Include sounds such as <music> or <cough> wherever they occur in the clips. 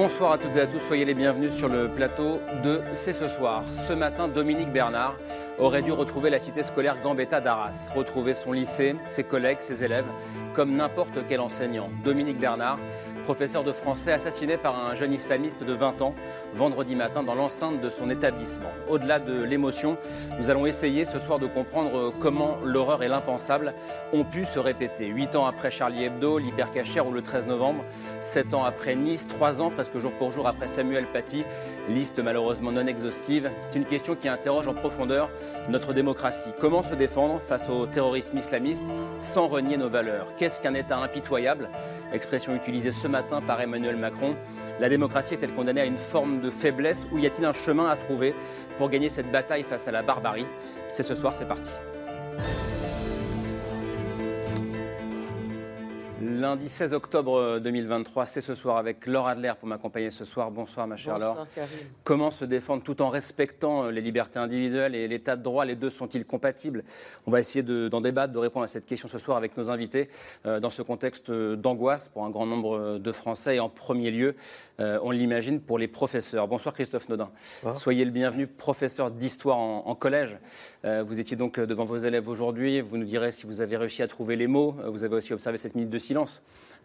Bonsoir à toutes et à tous, soyez les bienvenus sur le plateau de C'est ce soir. Ce matin, Dominique Bernard aurait dû retrouver la cité scolaire Gambetta d'Arras, retrouver son lycée, ses collègues, ses élèves, comme n'importe quel enseignant. Dominique Bernard, professeur de français assassiné par un jeune islamiste de 20 ans vendredi matin dans l'enceinte de son établissement. Au-delà de l'émotion, nous allons essayer ce soir de comprendre comment l'horreur et l'impensable ont pu se répéter. Huit ans après Charlie Hebdo, l'hypercachère ou le 13 novembre, sept ans après Nice, trois ans presque jour pour jour après Samuel Paty, liste malheureusement non exhaustive. C'est une question qui interroge en profondeur notre démocratie. Comment se défendre face au terrorisme islamiste sans renier nos valeurs? Qu'est-ce qu'un État impitoyable? Expression utilisée ce matin par Emmanuel Macron. La démocratie est-elle condamnée à une forme de faiblesse ou y a-t-il un chemin à trouver pour gagner cette bataille face à la barbarie? C'est ce soir, c'est parti. Lundi 16 octobre 2023, c'est ce soir avec Laure Adler pour m'accompagner ce soir. Bonsoir ma chère Bonsoir, Laure. Comment se défendre tout en respectant euh, les libertés individuelles et l'état de droit? Les deux sont-ils compatibles? On va essayer de- d'en débattre, de répondre à cette question ce soir avec nos invités euh, dans ce contexte euh, d'angoisse pour un grand nombre euh, de Français et en premier lieu, euh, on l'imagine, pour les professeurs. Bonsoir Christophe Nodin. Soyez le bienvenu, professeur d'histoire en, en collège. Euh, vous étiez donc euh, devant vos élèves aujourd'hui. Vous nous direz si vous avez réussi à trouver les mots. Euh, Vous avez aussi observé cette minute de silence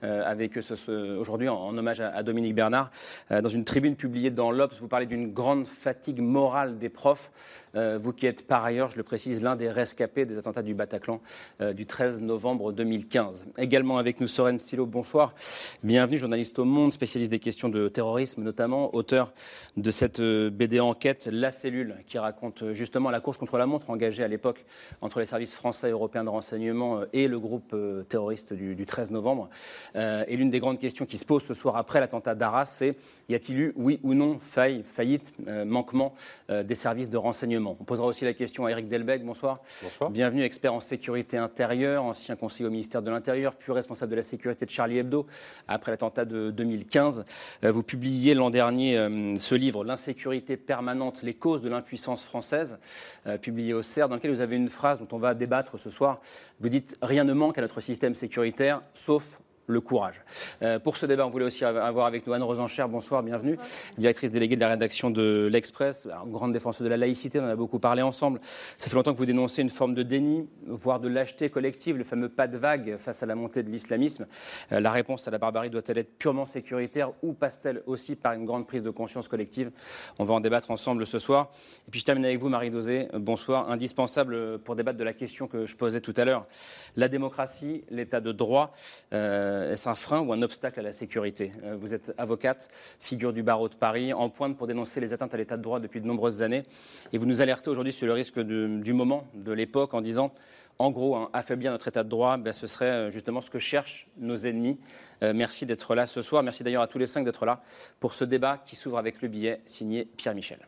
euh, avec ce- aujourd'hui en, hommage à, à Dominique Bernard. Euh, dans une tribune publiée dans l'Obs, vous parlez d'une grande fatigue morale des profs. Euh, vous qui êtes par ailleurs, je le précise, l'un des rescapés des attentats du Bataclan euh, du 13 novembre 2015. Également avec nous Soren Stilo, bonsoir. Bienvenue, journaliste au Monde, spécialiste des questions de terrorisme notamment, auteur de cette euh, BD enquête La Cellule, qui raconte justement la course contre la montre engagée à l'époque entre les services français et européens de renseignement et le groupe terroriste du, du 13 novembre. Et l'une des grandes questions qui se posent ce soir après l'attentat d'Arras, c'est y a-t-il eu, oui ou non, faille, faillite, manquement des services de renseignement? On posera aussi la question à Eric Delbecq. Bonsoir. Bonsoir. Bienvenue, expert en sécurité intérieure, ancien conseiller au ministère de l'Intérieur, puis responsable de la sécurité de Charlie Hebdo après l'attentat de 2015. Euh, Vous publiez l'an dernier euh, ce livre, L'insécurité permanente, les causes de l'impuissance française, euh, publié au CERF, dans lequel vous avez une phrase dont on va débattre ce soir. Vous dites Rien ne manque à notre système sécuritaire, sauf le courage. Euh, pour ce débat, on voulait aussi avoir avec nous Anne Rosencher. Bonsoir, bienvenue. Directrice déléguée de la rédaction de l'Express, grande défenseuse de la laïcité, on en a beaucoup parlé ensemble. Ça fait longtemps que vous dénoncez une forme de déni, voire de lâcheté collective, le fameux pas de vague face à la montée de l'islamisme. Euh, la réponse à la barbarie doit-elle être purement sécuritaire ou passe-t-elle aussi par une grande prise de conscience collective? On va en débattre ensemble ce soir. Et puis je termine avec vous, Marie Dosé. Bonsoir. Indispensable pour débattre de la question que je posais tout à l'heure. La démocratie, l'état de droit, euh, est-ce un frein ou un obstacle à la sécurité Euh, Vous êtes avocate, figure du barreau de Paris, en pointe pour dénoncer les atteintes à l'état de droit depuis de nombreuses années. Et vous nous alertez aujourd'hui sur le risque du moment, de l'époque, en disant, en gros, hein, affaiblir notre état de droit, ben, ce serait euh, justement ce que cherchent nos ennemis. Euh, merci d'être là ce soir. Merci d'ailleurs à tous les cinq d'être là pour ce débat qui s'ouvre avec le billet signé Pierre Michel.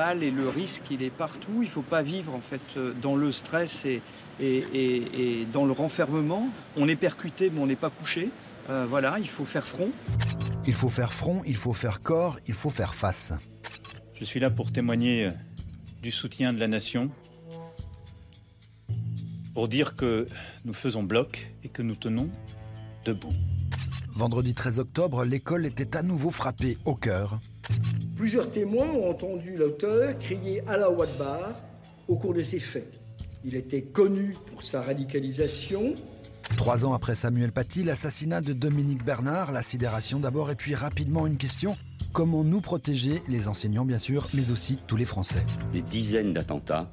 Mal et le risque, il est partout. Il ne faut pas vivre en fait euh, dans le stress et, et- et- et dans le renfermement. On est percuté, mais on n'est pas couché. Euh, voilà, il faut faire front. Il faut faire front, il faut faire corps, il faut faire face. Je suis là pour témoigner euh, du soutien de la nation, pour dire que nous faisons bloc et que nous tenons debout. Vendredi 13 octobre, l'école était à nouveau frappée au cœur. Plusieurs témoins ont entendu l'auteur crier Allah Akbar au cours de ces faits. Il était connu pour sa radicalisation. Trois ans après Samuel Paty, l'assassinat de Dominique Bernard, la sidération d'abord et puis rapidement une question. Comment nous protéger, les enseignants bien sûr, mais aussi tous les Français? Des dizaines d'attentats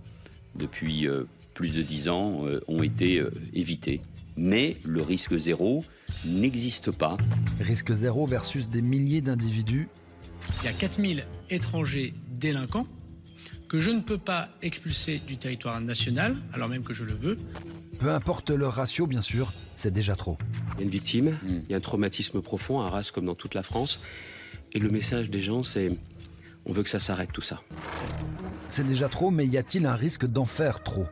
depuis euh, plus de dix ans euh, ont été euh, évités. Mais le risque zéro n'existe pas. Risque zéro versus des milliers d'individus. Il y a 4000 étrangers délinquants que je ne peux pas expulser du territoire national, alors même que je le veux. Peu importe leur ratio, bien sûr, c'est déjà trop. Il y a une victime, il y a un traumatisme profond à Arras comme dans toute la France. Et le message des gens, c'est On veut que ça s'arrête tout ça. C'est déjà trop, mais y a-t-il un risque d'en faire trop?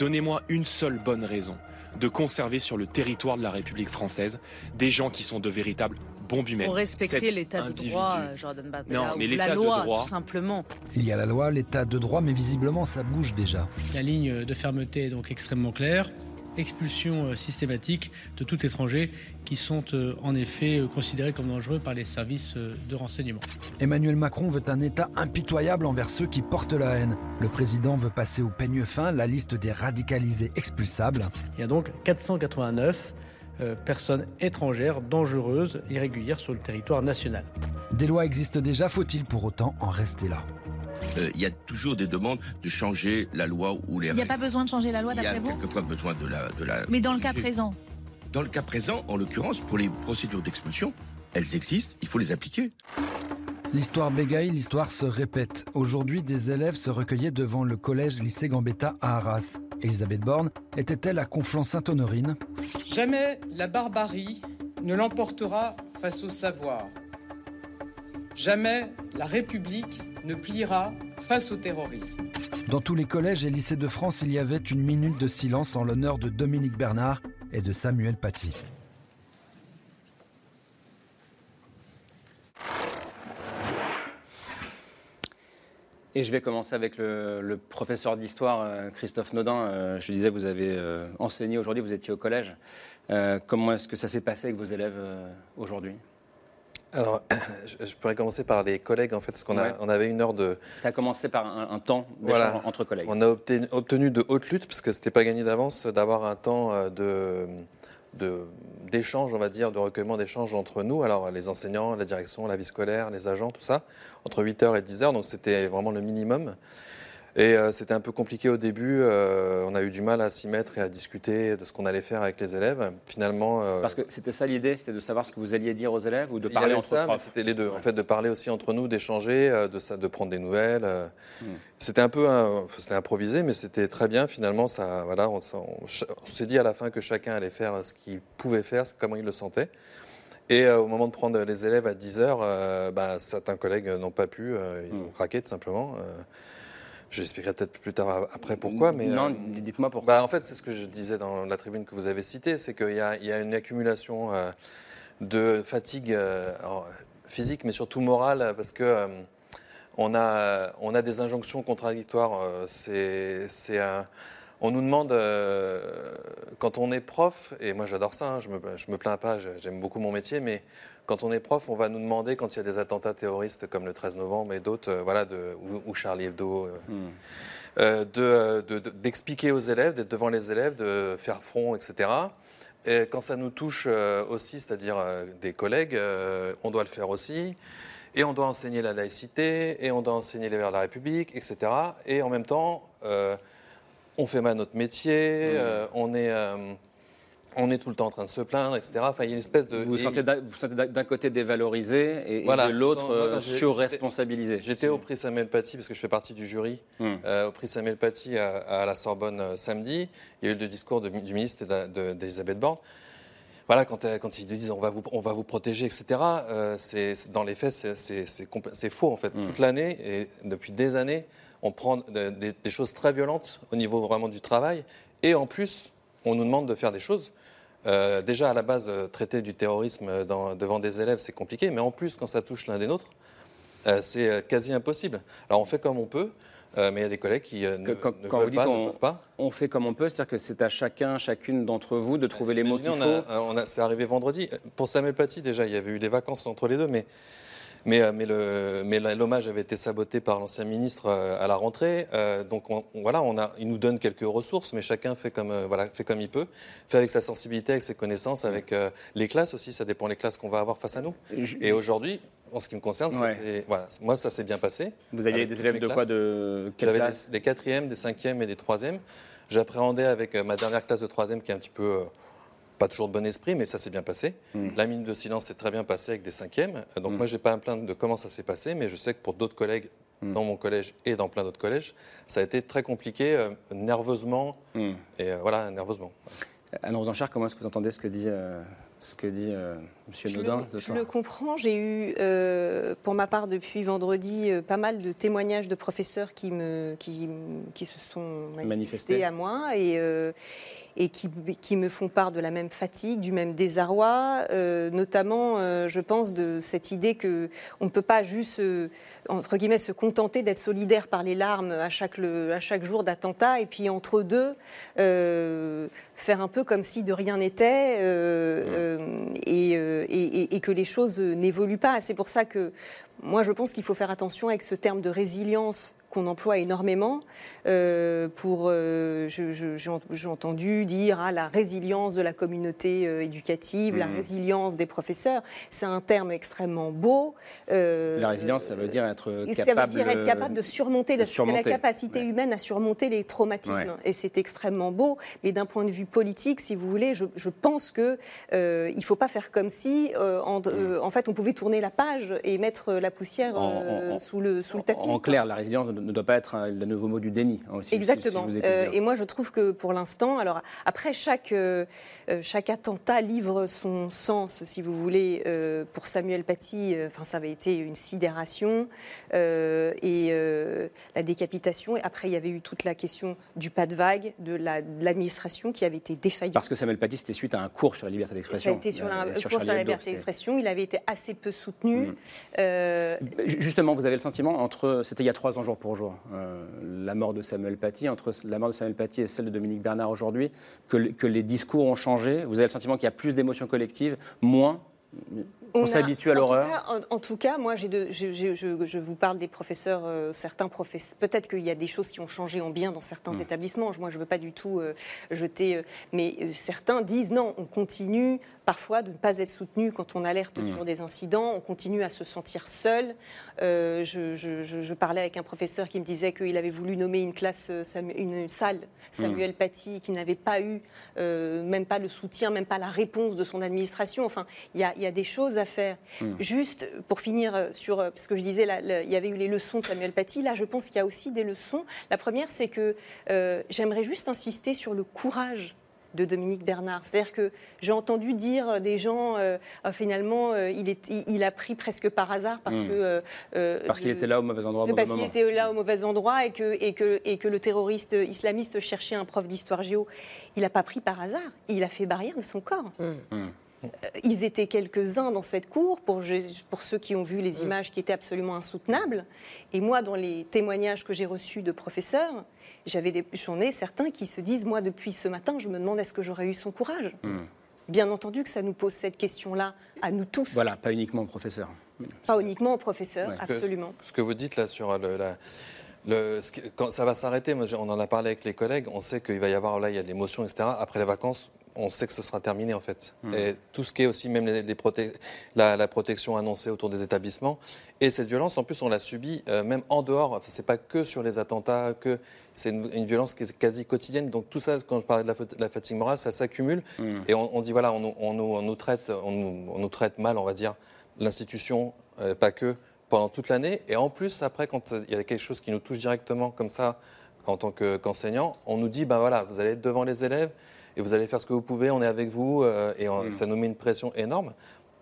Donnez-moi une seule bonne raison de conserver sur le territoire de la République française des gens qui sont de véritables bombes humaines. Pour respecter l'état de droit, euh, Jordan Bardella, Non, mais la de loi, droit- tout simplement. Il y a la loi, l'état de droit, mais visiblement ça bouge déjà. La ligne de fermeté est donc extrêmement claire. Expulsion euh, systématique de tout étranger qui sont euh, en effet considérés comme dangereux par les services de renseignement. Emmanuel Macron veut un État impitoyable envers ceux qui portent la haine. Le président veut passer au peigne fin la liste des radicalisés expulsables. Il y a donc 489 euh, personnes étrangères dangereuses, irrégulières sur le territoire national. Des lois existent déjà, faut-il pour autant en rester là? Euh, il y a toujours des demandes de changer la loi ou les Il n'y a règles. pas besoin de changer la loi Il y a d'après vous? quelquefois besoin de la, de la. Mais dans le cas présent, Dans le cas présent, en l'occurrence, pour les procédures d'expulsion, elles existent, il faut les appliquer. L'histoire bégaye, l'histoire se répète. Aujourd'hui, des élèves se recueillaient devant le collège lycée Gambetta à Arras. Elisabeth Borne était-elle à Conflans-Sainte-Honorine? Jamais la barbarie ne l'emportera face au savoir. Jamais la République ne pliera face au terrorisme. Dans tous les collèges et lycées de France, il y avait une minute de silence en l'honneur de Dominique Bernard et de Samuel Paty. Et je vais commencer avec le, le professeur d'histoire, euh, Christophe Nodin. Euh, je disais, vous avez euh, enseigné aujourd'hui, vous étiez au collège. Comment est-ce que ça s'est passé avec vos élèves aujourd'hui? Alors, <clears throat> je, pourrais commencer par les collègues, en fait, parce qu'on a- Ouais. on avait une heure de... Ça a commencé par un, un temps Voilà. entre collègues. On a obtenu, obtenu de haute lutte, parce que c'était pas gagné d'avance, d'avoir un temps de de- d'échange, on va dire, de recueillement d'échange entre nous, alors les enseignants, la direction, la vie scolaire, les agents, tout ça, entre 8h et 10h, donc c'était vraiment le minimum. Et euh, c'était un peu compliqué au début, euh, on a eu du mal à s'y mettre et à discuter de ce qu'on allait faire avec les élèves. Finalement... euh, Parce que c'était ça l'idée, c'était de savoir ce que vous alliez dire aux élèves ou de parler entre ça, profs c'était les deux. En fait, de parler aussi entre nous, d'échanger, de, ça, de prendre des nouvelles. Hmm. C'était un peu, c'était improvisé, mais c'était très bien. Finalement, ça, voilà, on, s'est dit à la fin que chacun allait faire ce qu'il pouvait faire, comment il le sentait. Et euh, au moment de prendre les élèves à 10 heures, euh, bah, certains collègues n'ont pas pu, euh, ils Hmm. ont craqué tout simplement. J'expliquerai peut-être plus tard après pourquoi, mais Non, euh, dites-moi pourquoi. bah, en fait, c'est ce que je disais dans la tribune que vous avez citée, c'est qu'il y, a- il y a une accumulation euh, de fatigue euh, alors, physique, mais surtout morale, parce que on, a, on a des injonctions contradictoires. c'est, on nous demande, euh, quand on est prof, et moi j'adore ça, hein, je me, je me plains pas, j'aime beaucoup mon métier, mais quand on est prof, on va nous demander, quand il y a des attentats terroristes comme le 13 novembre et d'autres, euh, voilà, de, ou, ou Charlie Hebdo, euh, Hmm. euh, de, de- de- d'expliquer aux élèves, d'être devant les élèves, de faire front, etc. Et quand ça nous touche aussi, c'est-à-dire des collègues, on doit le faire aussi. Et on doit enseigner la laïcité, et on doit enseigner les valeurs de la République, etc. Et en même temps, on fait mal notre métier, euh, on, est, on est tout le temps en train de se plaindre, etc. Enfin, il y a une espèce de... Vous vous sentez d'un- côté dévalorisé et, de l'autre euh, surresponsabilisé. J'étais au prix Samuel Paty parce que je fais partie du jury Hmm. euh, au prix Samuel Paty à, à la Sorbonne euh, samedi. Il y a eu le discours de- du ministre et de- de- d'Elisabeth Borne. Voilà, quand, quand ils disent on va vous, on va vous protéger, etc., c'est, dans les faits, c'est, faux en fait. Hmm. Toute l'année et depuis des années, on prend de- des, des choses très violentes au niveau vraiment du travail. Et en plus, on nous demande de faire des choses. Euh, déjà, à la base, euh, traiter du terrorisme dans- devant des élèves, c'est compliqué. Mais en plus, quand ça touche l'un des nôtres, euh, c'est euh, quasi impossible. Alors, on fait comme on peut. euh, mais il y a des collègues qui euh, ne, quand, ne quand veulent vous dites pas, ne on, peuvent pas. on fait comme on peut, c'est-à-dire que c'est à chacun, chacune d'entre vous de trouver les mots qu'il faut. on a- on a- c'est arrivé vendredi. Pour Samuel Paty, déjà, il y avait eu les vacances entre les deux, mais, mais, euh, mais, le, mais l'hommage avait été saboté par l'ancien ministre euh, à la rentrée. Euh, donc on, on- voilà, on a, il nous donne quelques ressources, mais chacun fait comme, euh, voilà, fait comme il peut, fait avec sa sensibilité, avec ses connaissances, avec euh, les classes aussi. Ça dépend des classes qu'on va avoir face à nous. Et aujourd'hui, en ce qui me concerne, ça voilà, moi, ça s'est bien passé. Vous aviez des élèves de quoi de quelle J'avais classe des, des quatrièmes, des cinquièmes et des troisièmes. J'appréhendais avec ma dernière classe de troisième qui est un petit peu, pas toujours de bon esprit, mais ça s'est bien passé. Hmm. La minute de silence s'est très bien passée avec des cinquièmes. Euh, Donc Mm. moi, j'ai pas à me plaindre de comment ça s'est passé, mais je sais que pour d'autres collègues Mm. dans mon collège et dans plein d'autres collèges, ça a été très compliqué, euh, nerveusement, Hmm. et euh, voilà, nerveusement. Anne Rosenchard, comment est-ce que vous entendez ce que dit, ce que dit Monsieur Je, Nodin, le, je le comprends. J'ai eu, euh, pour ma part, depuis vendredi, euh, pas mal de témoignages de professeurs qui, me, qui, qui se sont manifestés, Manifestés. à moi et, euh, et qui, qui me font part de la même fatigue, du même désarroi, notamment, je pense, de cette idée que on ne peut pas juste, entre guillemets, se contenter d'être solidaire par les larmes à chaque, le- à chaque jour d'attentat et puis entre deux, faire un peu comme si de rien n'était et, et- et- et que les choses n'évoluent pas. C'est pour ça que moi, je pense qu'il faut faire attention avec ce terme de résilience qu'on emploie énormément euh, pour euh, j'ai ent- j'ai entendu dire ah, la résilience de la communauté euh, éducative, la Mhm. résilience des professeurs. C'est un terme extrêmement beau. La résilience, ça veut dire être capable. ça veut dire être capable de surmonter, de c'est la surmonter. capacité humaine à surmonter les traumatismes. Ouais. Et c'est extrêmement beau. Mais d'un point de vue politique, si vous voulez, je, je pense que euh, il faut pas faire comme si, euh, en, en fait, on pouvait tourner la page et mettre la poussière. En- en- sous le sous le tapis. En clair, la résilience ne ne doit pas être un- le nouveau mot du déni. hein, aussi, si- si Exactement. Euh, et moi, je trouve que pour l'instant, alors après chaque euh, euh, chaque attentat livre son sens, si vous voulez. Euh, pour Samuel Paty, enfin, ça avait été une sidération et la décapitation. Et après, il y avait eu toute la question du pas de vague, de la- de l'administration qui avait été défaillante. Parce que Samuel Paty, c'était suite à un cours sur la liberté Ça d'expression. a été sur un cours sur la liberté d'expression. Il avait été assez peu soutenu. Mm. Ju- Justement, vous avez le sentiment, entre, c'était il y a trois ans jour pour jour, euh, la mort de Samuel Paty, entre la mort de Samuel Paty et celle de Dominique Bernard aujourd'hui, que, le- que les discours ont changé Vous avez le sentiment qu'il y a plus d'émotions collectives, moins On, s'habitue à l'horreur En, en tout cas, moi, de- je, je- je- je vous parle des professeurs, euh, certains professeurs. Peut-être qu'il y a des choses qui ont changé en bien dans certains Mm. établissements. Moi, je ne veux pas du tout euh, jeter. euh, mais certains disent non, on continue parfois de ne pas être soutenu quand on alerte Mm. sur des incidents. On continue à se sentir seul. Euh, je, je- je- je parlais avec un professeur qui me disait qu'il avait voulu nommer une classe, euh, une salle Samuel Paty, qui n'avait pas eu euh, même pas le soutien, même pas la réponse de son administration. Enfin, il y a, il y a des choses à faire. Mm. Juste pour finir sur ce que je disais, il y avait eu les leçons de Samuel Paty. Là, je pense qu'il y a aussi des leçons. La première, c'est que euh, j'aimerais juste insister sur le courage de Dominique Bernard. C'est-à-dire que j'ai entendu dire des gens, euh, Ah, finalement, euh, il, est, il, il a pris presque par hasard parce Mm. que... euh, euh, Parce qu'il était là au mauvais endroit au parce qu'il était là au mauvais endroit et que, et que, et que le terroriste islamiste cherchait un prof d'histoire géo. Il n'a pas pris par hasard, il a fait barrière de son corps. Mm. Euh, Ils étaient quelques-uns dans cette cour, pour, je- pour ceux qui ont vu les images qui étaient absolument insoutenables. Et moi, dans les témoignages que j'ai reçus de professeurs, j'avais des- j'en ai certains qui se disent, moi, depuis ce matin, je me demande est-ce que j'aurais eu son courage? Mm. Bien entendu que ça nous pose cette question-là à nous tous, Voilà, pas uniquement au professeur. pas uniquement aux professeurs, Ce que- absolument. Ce que vous dites là sur le, la- le- qui- quand ça va s'arrêter, on en a parlé avec les collègues, on sait qu'il va y avoir, là, il y a des motions, etc. Après les vacances, on sait que ce sera terminé en fait. Mhm. Et tout ce qui est aussi, même les, les proté- la, la protection annoncée autour des établissements. Et cette violence, en plus, on l'a subie euh, même en dehors. Enfin, c'est pas que sur les attentats, que c'est une, une violence qui est quasi quotidienne. Donc tout ça, quand je parlais de la, fa- de la fatigue morale, ça s'accumule. Mm. Et on, on dit voilà, on, nous- on nous, on nous traite, on nous, on nous traite mal, on va dire, l'institution, euh, pas que, pendant toute l'année. Et en plus, après, quand euh, il y a quelque chose qui nous touche directement comme ça, en tant que- qu'enseignant, on nous dit, ben voilà, vous allez être devant les élèves et vous allez faire ce que vous pouvez, on est avec vous, euh, et on- Mm. ça nous met une pression énorme.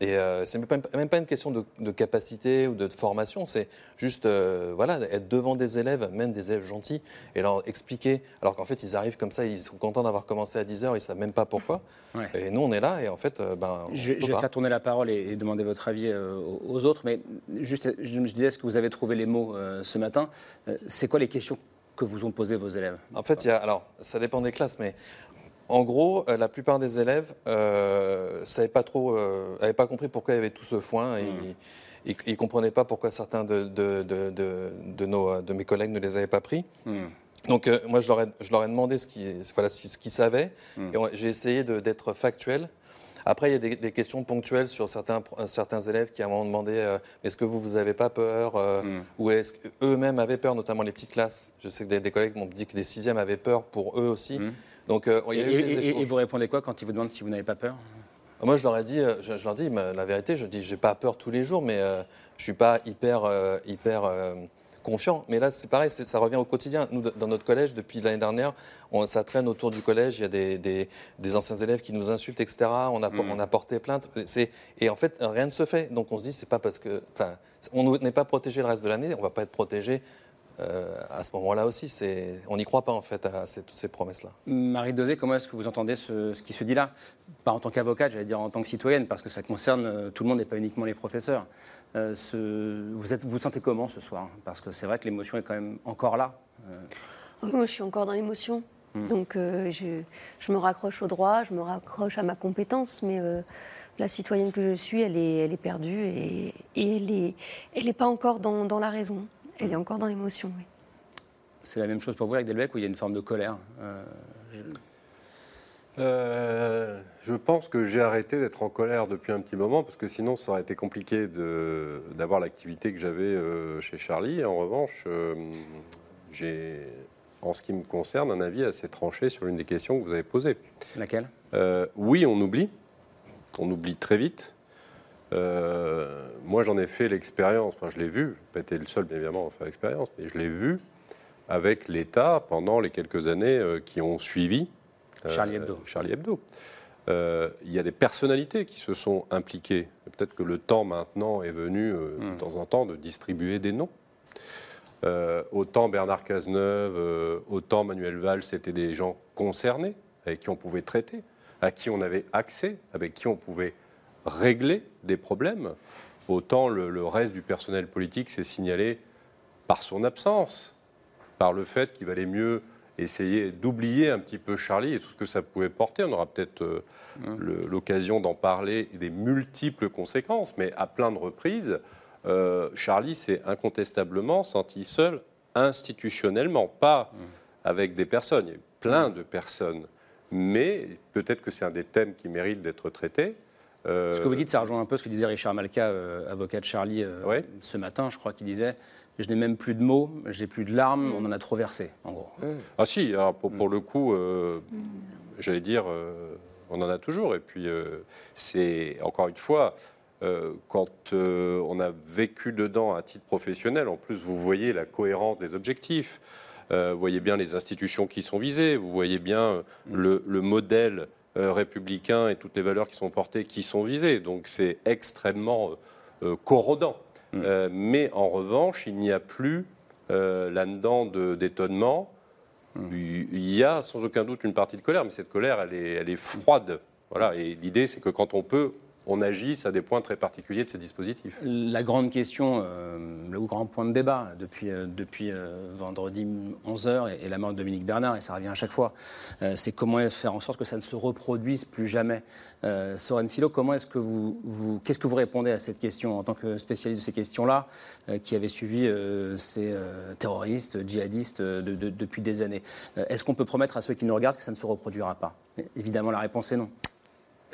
Et euh, c'est même pas, même pas une question de, de capacité ou de, formation, c'est juste euh, voilà, être devant des élèves, même des élèves gentils, et leur expliquer, alors qu'en fait ils arrivent comme ça, ils sont contents d'avoir commencé à 10h, ils ne savent même pas pourquoi. Ouais. Et nous on est là, et en fait, euh, ben, Je, je vais pas. faire tourner la parole et, et demander votre avis euh, aux, autres, mais juste, je me disais, est-ce que vous avez trouvé les mots ce matin C'est quoi les questions que vous ont posées vos élèves? En fait, il y a, alors, ça dépend des classes, mais en gros, euh, la plupart des élèves euh, pas trop, euh, avaient pas compris pourquoi il y avait tout ce foin. Et Ils ne comprenaient pas pourquoi certains de, de, de, de, de nos, de mes collègues ne les avaient pas pris. Mm. Donc, euh, moi, je leur, ai, je leur ai demandé ce qu'ils voilà, ce savaient. Mm. Et on- j'ai essayé d'être factuel. Après, il y a des, des questions ponctuelles sur certains, euh, certains élèves qui m'ont demandé euh, est-ce que vous, vous avez pas peur euh, Mm. Ou est-ce qu'eux-mêmes avaient peur, notamment les petites classes? Je sais que des, des collègues m'ont dit que des sixièmes avaient peur pour eux aussi. Mm. Donc, euh, il y Et, a eu des et- et- échanges. et vous répondez quoi quand ils vous demandent si vous n'avez pas peur? Moi, je leur ai dit, euh, je, je leur dis la vérité, je dis, j'ai pas peur tous les jours, mais euh, je suis pas hyper, euh, hyper confiant. Mais là, c'est pareil, ça revient au quotidien. Nous, dans notre collège, depuis l'année dernière, on, ça traîne autour du collège. Il y a des, des- des anciens élèves qui nous insultent, etc. On a, Mm. on a porté plainte. Et en fait, rien ne se fait. Donc on se dit, c'est pas parce que. Enfin, on n'est pas protégé le reste de l'année, on va pas être protégé. Euh, à ce moment-là aussi, on n'y croit pas en fait à ces- toutes ces promesses-là. Marie Dosé, comment est-ce que vous entendez ce, ce qui se dit là? Pas en tant qu'avocate, j'allais dire en tant que citoyenne, parce que ça concerne euh, tout le monde et pas uniquement les professeurs. Euh, ce- vous, êtes, vous vous sentez comment ce soir? Parce que c'est vrai que l'émotion est quand même encore là. Euh, Oui, moi, je suis encore dans l'émotion. Hmm. Donc, euh, je, je me raccroche au droit, je me raccroche à ma compétence, mais euh, la citoyenne que je suis, elle est, elle est perdue et, et elle n'est elle est pas encore dans, dans la raison. Elle est encore dans l'émotion, oui. c'est la même chose pour vous avec Delbecq, où il y a une forme de colère Euh, je- Euh, je pense que j'ai arrêté d'être en colère depuis un petit moment parce que sinon ça aurait été compliqué d'avoir l'activité que j'avais euh, chez Charlie. En revanche, euh, j'ai, en ce qui me concerne, un avis assez tranché sur l'une des questions que vous avez posées. Laquelle? Euh, Oui, on oublie. On oublie très vite. Euh, moi, j'en ai fait l'expérience, enfin, je l'ai vu, pas été le seul, bien évidemment, à faire l'expérience, mais je l'ai vu avec l'État pendant les quelques années euh, qui ont suivi. euh, Charlie Hebdo. Charlie Hebdo. Il y a des personnalités qui se sont impliquées. Peut-être que le temps maintenant est venu, Hmm. de temps en temps, de distribuer des noms. Autant Bernard Cazeneuve, autant Manuel Valls, c'était des gens concernés, avec qui on pouvait traiter, à qui on avait accès, avec qui on pouvait régler des problèmes. Autant le, le reste du personnel politique s'est signalé par son absence, par le fait qu'il valait mieux essayer d'oublier un petit peu Charlie et tout ce que ça pouvait porter. On aura peut-être euh, le- l'occasion d'en parler et des multiples conséquences, mais à plein de reprises, euh, Charlie s'est incontestablement senti seul institutionnellement, pas avec des personnes. Il y a eu plein de personnes, mais peut-être que c'est un des thèmes qui mérite d'être traité. Euh, Ce que vous dites, ça rejoint un peu ce que disait Richard Malka, euh, avocat de Charlie, euh, ce matin, je crois qu'il disait Je n'ai même plus de mots, j'ai plus de larmes, on en a trop versé, en gros. Ah si, alors pour, pour le coup, euh, j'allais dire, euh, on en a toujours. Et puis, euh, c'est encore une fois, euh, quand euh, on a vécu dedans à titre professionnel, en plus, vous voyez la cohérence des objectifs. Euh, vous voyez bien les institutions qui sont visées, vous voyez bien le, le modèle euh, républicain et toutes les valeurs qui sont portées qui sont visées. Donc c'est extrêmement euh, euh, corrodant. Euh, mais en revanche, il n'y a plus là-dedans de- d'étonnement. Il il y a sans aucun doute une partie de colère, mais cette colère, elle est, elle est froide. Voilà. Et l'idée, c'est que quand on peut, on agisse à des points très particuliers de ces dispositifs. La grande question, euh, le grand point de débat depuis, euh, euh, vendredi 11h et, et la mort de Dominique Bernard, et ça revient à chaque fois, c'est comment faire en sorte que ça ne se reproduise plus jamais. Soren Silo, comment est-ce que vous, qu'est-ce que vous répondez à cette question en tant que spécialiste de ces questions-là, qui avait suivi ces terroristes, djihadistes de- de- depuis des années? Est-ce qu'on peut promettre à ceux qui nous regardent que ça ne se reproduira pas? Évidemment, la réponse est non.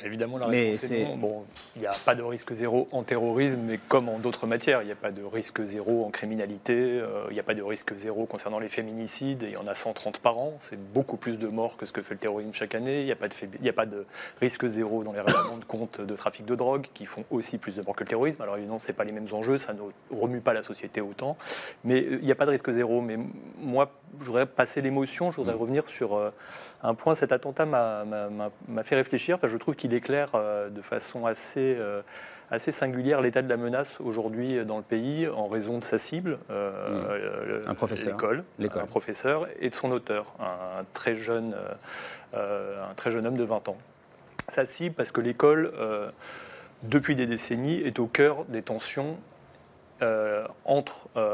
Évidemment, la réponse est non. Bon, il n'y a pas de risque zéro en terrorisme, mais comme en d'autres matières, il n'y a pas de risque zéro en criminalité, euh, il n'y a pas de risque zéro concernant les féminicides, et il y en a 130 par an, c'est beaucoup plus de morts que ce que fait le terrorisme chaque année, il n'y a, pas de fait- il n'y a pas de risque zéro dans les règlements de compte de trafic de drogue, qui font aussi plus de morts que le terrorisme. Alors évidemment, ce n'est pas les mêmes enjeux, ça ne remue pas la société autant, mais euh, il n'y a pas de risque zéro. Mais moi, je voudrais passer l'émotion, je voudrais revenir sur... euh, un point, cet attentat m'a- fait réfléchir. Enfin, je trouve qu'il éclaire euh, de façon assez, euh, assez singulière l'état de la menace aujourd'hui dans le pays en raison de sa cible, euh, euh, Un professeur. l'école, un professeur, et de son auteur, un très jeune, euh, euh, un très jeune homme de 20 ans. Sa cible, parce que l'école, euh, depuis des décennies, est au cœur des tensions euh, entre euh,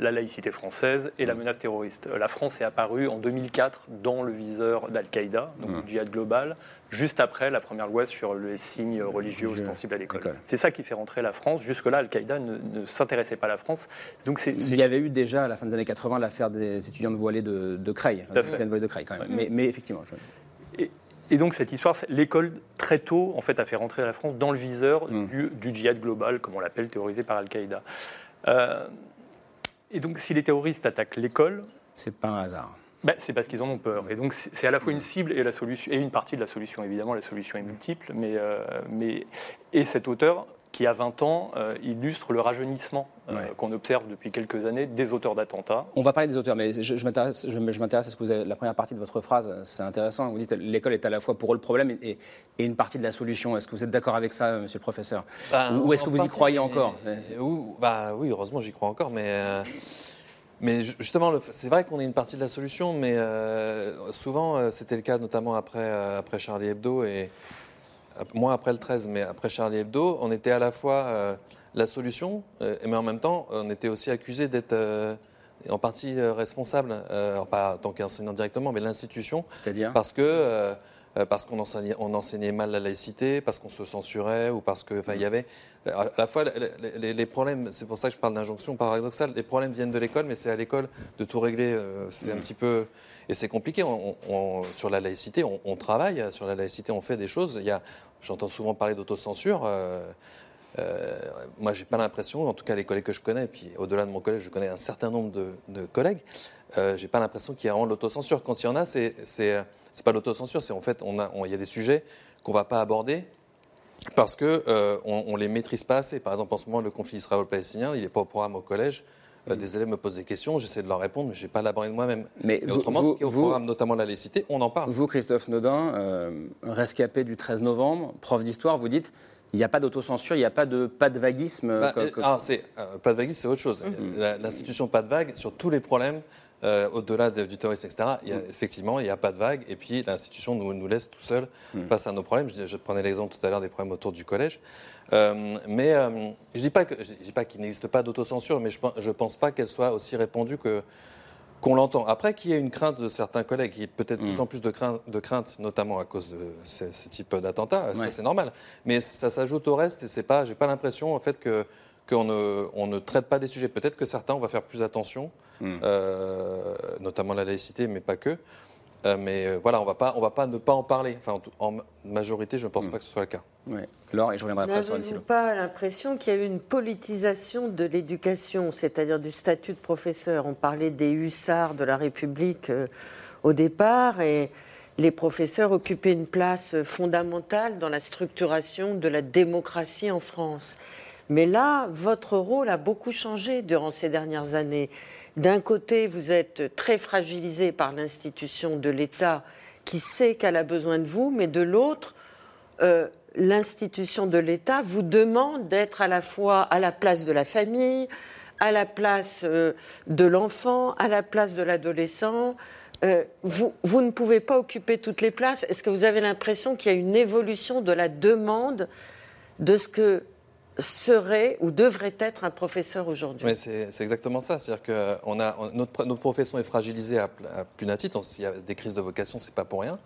la laïcité française et la menace terroriste. La France est apparue en 2004 dans le viseur d'Al-Qaïda, donc Mmh. du djihad global, juste après la première loi sur les signes religieux ostensibles à l'école. C'est ça qui fait rentrer la France. Jusque-là, Al-Qaïda ne, ne s'intéressait pas à la France. Donc Il y avait eu déjà à la fin des années 80 l'affaire des étudiants de voilés de, de Creil, voilées de Creil quand même. Mais, mais effectivement, je- Et, et donc cette histoire, l'école très tôt en fait a fait rentrer la France dans le viseur Mm. du, du djihad global, comme on l'appelle, théorisé par Al-Qaïda. Euh, et donc si les terroristes attaquent l'école, c'est pas un hasard. ben, c'est parce qu'ils en ont peur. Et donc c'est à la fois une cible et la solution et une partie de la solution. Évidemment, la solution est multiple, mais, euh, mais et cet auteur qui a 20 ans euh, illustre le rajeunissement euh, qu'on observe depuis quelques années des auteurs d'attentats. On va parler des auteurs, mais je, je m'intéresse à ce que vous avez, la première partie de votre phrase, c'est intéressant. Vous dites l'école est à la fois pour eux le problème et, et une partie de la solution. Est-ce que vous êtes d'accord avec ça, monsieur le professeur? Bah, Ou est-ce que vous y croyez mais- encore ou- bah, Oui, heureusement, j'y crois encore. Mais, euh, mais ju- justement, c'est vrai qu'on est une partie de la solution, mais euh, souvent, euh, c'était le cas notamment après, euh, après Charlie Hebdo, et euh, moins après le 13, mais après Charlie Hebdo, on était à la fois euh, la solution, euh, mais en même temps, on était aussi accusé d'être euh, en partie responsable, alors pas en tant qu'enseignant directement, mais l'institution. C'est-à-dire? Parce que. Euh, euh, parce qu'on enseignait, on enseignait mal la laïcité, parce qu'on se censurait, ou parce que, enfin, il y avait à la fois les, les- les problèmes. C'est pour ça que je parle d'injonction paradoxale. Les problèmes viennent de l'école, mais c'est à l'école de tout régler. euh, c'est un petit peu et c'est compliqué. On- on- sur la laïcité, on, on travaille sur la laïcité, on fait des choses. Il y a, j'entends souvent parler d'autocensure. Euh, euh, moi, j'ai pas l'impression, en tout cas les collègues que je connais, et puis au-delà de mon collège, je connais un certain nombre de, de collègues, euh, j'ai pas l'impression qu'il y a vraiment de l'autocensure. Quand il y en a, c'est c'est c'est pas l'autocensure, c'est en fait, on a, on- il y a des sujets qu'on va pas aborder parce que euh, on, on les maîtrise pas assez. Par exemple, en ce moment, le conflit israélo-palestinien, il n'est pas au programme au collège. Euh, Des élèves me posent des questions, j'essaie de leur répondre, mais je n'ai pas l'abordé de moi-même. Mais vous- autrement, vous- ce qui est au vous- programme, notamment la laïcité, on en parle. Vous, Christophe Nodin, euh, rescapé du 13 novembre, prof d'histoire, vous dites il n'y a pas d'autocensure, il n'y a pas de, pas de vaguisme. Bah, comme- euh, comme- ah, c'est, euh, pas de vague, c'est autre chose. La- L'institution pas de vague, sur tous les problèmes, euh, au-delà de- du terrorisme, etc., il y a, effectivement, il n'y a pas de vague. Et puis, l'institution nous, nous laisse tout seuls face à nos problèmes. Je, je prenais l'exemple tout à l'heure des problèmes autour du collège. Euh, mais euh, je ne dis pas, qu'il n'existe pas d'autocensure, mais je ne pense pas qu'elle soit aussi répandue que, qu'on l'entend. Après, qu'il y ait une crainte de certains collègues, qu'il y ait peut-être de plus en plus de crainte, de crainte, notamment à cause de ce, ce type d'attentat, ça c'est normal. Mais ça s'ajoute au reste et c'est pas, j'ai pas l'impression en fait que qu'on ne, on ne traite pas des sujets. Peut-être que certains, on va faire plus attention, euh, notamment la laïcité, mais pas que. Euh, mais euh, voilà, on va pas, on va pas ne pas en parler. Enfin, en, majorité, je ne pense pas que ce soit le cas. Ouais. Laure, et je reviendrai après sur N'avez-vous pas l'impression qu'il y a eu une politisation de l'éducation, c'est-à-dire du statut de professeur? On parlait des hussards de la République euh, au départ, et les professeurs occupaient une place fondamentale dans la structuration de la démocratie en France. Mais là, votre rôle a beaucoup changé durant ces dernières années. D'un côté, vous êtes très fragilisé par l'institution de l'État qui sait qu'elle a besoin de vous, mais de l'autre, euh, l'institution de l'État vous demande d'être à la fois à la place de la famille, à la place euh, de l'enfant, à la place de l'adolescent. Euh, vous, vous ne pouvez pas occuper toutes les places. Est-ce que vous avez l'impression qu'il y a une évolution de la demande de ce que serait ou devrait être un professeur aujourd'hui Mais c'est exactement ça. C'est-à-dire que on a, notre, notre profession est fragilisée à, à plus d'un titre. S'il y a des crises de vocation, c'est pas pour rien.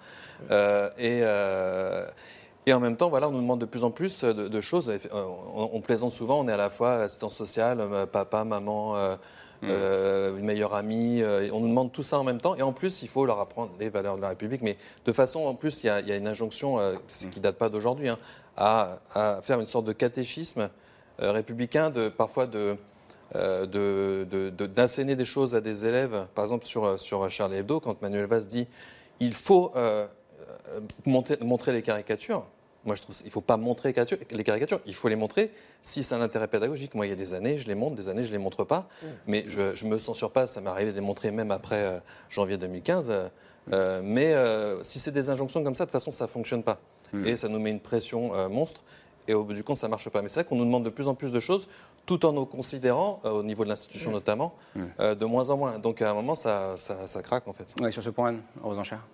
Euh, et, euh, et en même temps, voilà, on nous demande de plus en plus de, choses. Euh, On, on plaisante souvent. On est à la fois assistance sociale, euh, papa, maman. Euh, euh, une meilleure amie, euh, on nous demande tout ça en même temps, et en plus il faut leur apprendre les valeurs de la République, mais de façon, en plus il y a, il y a une injonction, euh, ce qui date pas d'aujourd'hui, hein, à, à faire une sorte de catéchisme euh, républicain, de, parfois de, des choses à des élèves. Par exemple, sur, sur Charlie Hebdo, quand Manuel Valls dit il faut montrer les caricatures. Moi, je trouve qu'il ne faut pas montrer les caricatures, les caricatures, il faut les montrer si c'est un intérêt pédagogique. Moi, il y a des années, je les montre, des années, je ne les montre pas. Mais je ne me censure pas, ça m'est arrivé de les montrer même après euh, janvier 2015. euh, euh, mais euh, si c'est des injonctions comme ça, de toute façon, ça ne fonctionne pas. Et ça nous met une pression euh, monstre. Et au bout du compte, ça ne marche pas. Mais c'est vrai qu'on nous demande de plus en plus de choses, tout en nous considérant, euh, au niveau de l'institution notamment, euh, de moins en moins. Donc à un moment, ça, ça, ça craque en fait. Ouais, sur ce point, Anne, Rose Enchère.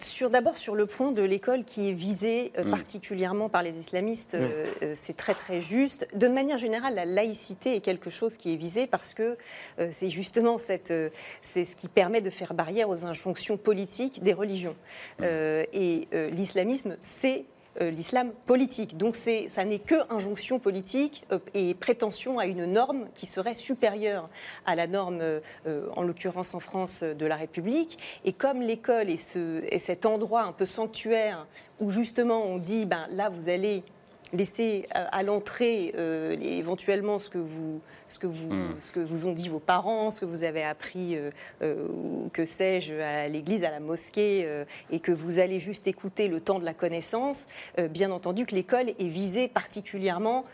Sur d'abord sur le point de l'école qui est visée euh, Mm. particulièrement par les islamistes, Mm. c'est très très juste. De manière générale, la laïcité est quelque chose qui est visé parce que euh, c'est justement cette, euh, c'est ce qui permet de faire barrière aux injonctions politiques des religions. Euh, et euh, l'islamisme, c'est l'islam politique. Donc ça n'est que injonction politique euh, et prétention à une norme qui serait supérieure à la norme, euh, euh, en l'occurrence en France, euh, de la République. Et comme l'école est, ce, cet endroit un peu sanctuaire où justement on dit, ben là vous allez laisser à l'entrée éventuellement ce que vous ce que vous, hmm. ce que vous ont dit vos parents, ce que vous avez appris, euh, euh, que sais-je, à l'église, à la mosquée, euh, et que vous allez juste écouter le temps de la connaissance, bien entendu que l'école est visée particulièrement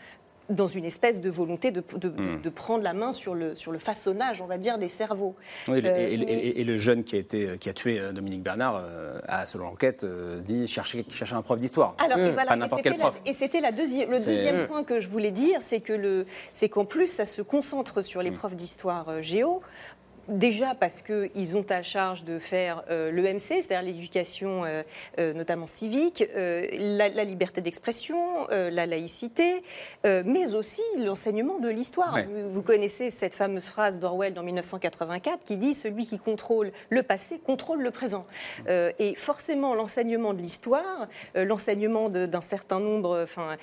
dans une espèce de volonté de, hmm. de, prendre la main sur le, sur le façonnage, on va dire, des cerveaux. Oui, et, le jeune qui a, été, qui a tué Dominique Bernard, a, selon l'enquête, dit chercher, chercher un prof d'histoire. Alors, et voilà, pas n'importe quel prof. et c'était le deuxième point que je voulais dire, c'est que c'est qu'en plus, ça se concentre sur les hmm. profs d'histoire géo, Déjà parce qu'ils ont à charge de faire euh, l'EMC, c'est-à-dire l'éducation euh, euh, notamment civique, la, liberté d'expression, la laïcité, mais aussi l'enseignement de l'histoire. Vous, connaissez cette fameuse phrase d'Orwell dans 1984 qui dit Celui qui contrôle le passé contrôle le présent. et forcément, l'enseignement de l'histoire, l'enseignement d'un certain nombre, enfin,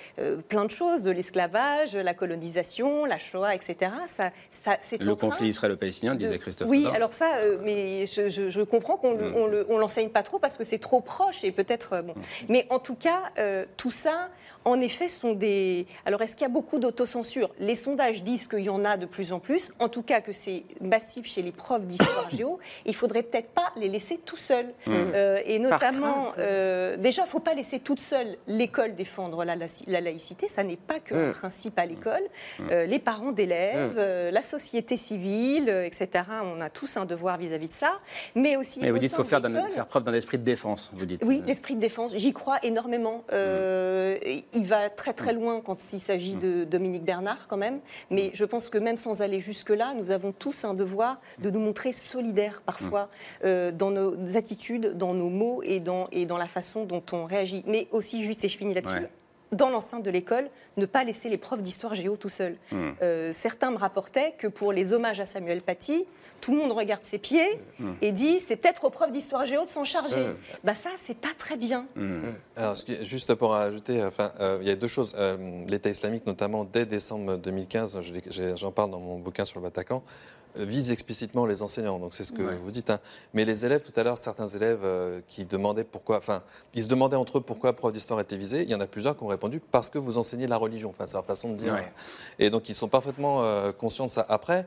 plein de choses, de l'esclavage, la colonisation, la Shoah, etc., ça, ça c'est Le conflit israélo-palestinien, disait Christophe oui, alors ça, euh, mais je, comprends qu'on ne mm. l'enseigne pas trop parce que c'est trop proche et peut-être. Euh, bon. Mm. Mais en tout cas, euh, tout ça, en effet, sont des. Alors, est-ce qu'il y a beaucoup d'autocensure? Les sondages disent qu'il y en a de plus en plus. En tout cas, que c'est massif chez les profs d'histoire géo. <coughs> Il faudrait peut-être pas les laisser tout seuls. Mmh. Euh, et notamment, euh, déjà, il ne faut pas laisser toute seule l'école défendre la, laïcité. Ça n'est pas qu'un mmh. principe à l'école. Mmh. Euh, les parents d'élèves, la société civile, etc. On a tous un devoir vis-à-vis de ça. Mais aussi. Mais vous dites qu'il faut faire, faire, preuve d'un esprit de défense. Vous dites. Oui, l'esprit de défense. J'y crois énormément il va très très loin quand il s'agit de Dominique Bernard quand même, mais je pense que même sans aller jusque-là, nous avons tous un devoir de nous montrer solidaires parfois euh, dans nos attitudes, dans nos mots et dans, et dans la façon dont on réagit. Mais aussi, juste et je finis là-dessus, dans l'enceinte de l'école, ne pas laisser les profs d'histoire géo tout seuls. Euh, certains me rapportaient que pour les hommages à Samuel Paty, tout le monde regarde ses pieds et dit c'est peut-être aux profs d'histoire géo de s'en charger. Hmm. Bah ça, c'est pas très bien. Alors, juste pour ajouter, enfin, euh, il y a deux choses. Euh, L'État islamique, notamment dès décembre 2015, j'en parle dans mon bouquin sur le Bataclan, vise explicitement les enseignants. Donc c'est ce que vous dites. Hein. Mais les élèves, tout à l'heure, certains élèves euh, qui demandaient pourquoi, enfin, ils se demandaient entre eux pourquoi prof d'histoire était visé. Il y en a plusieurs qui ont répondu parce que vous enseignez la religion. Enfin, c'est leur façon de dire. Et donc ils sont parfaitement euh, conscients de ça. Après,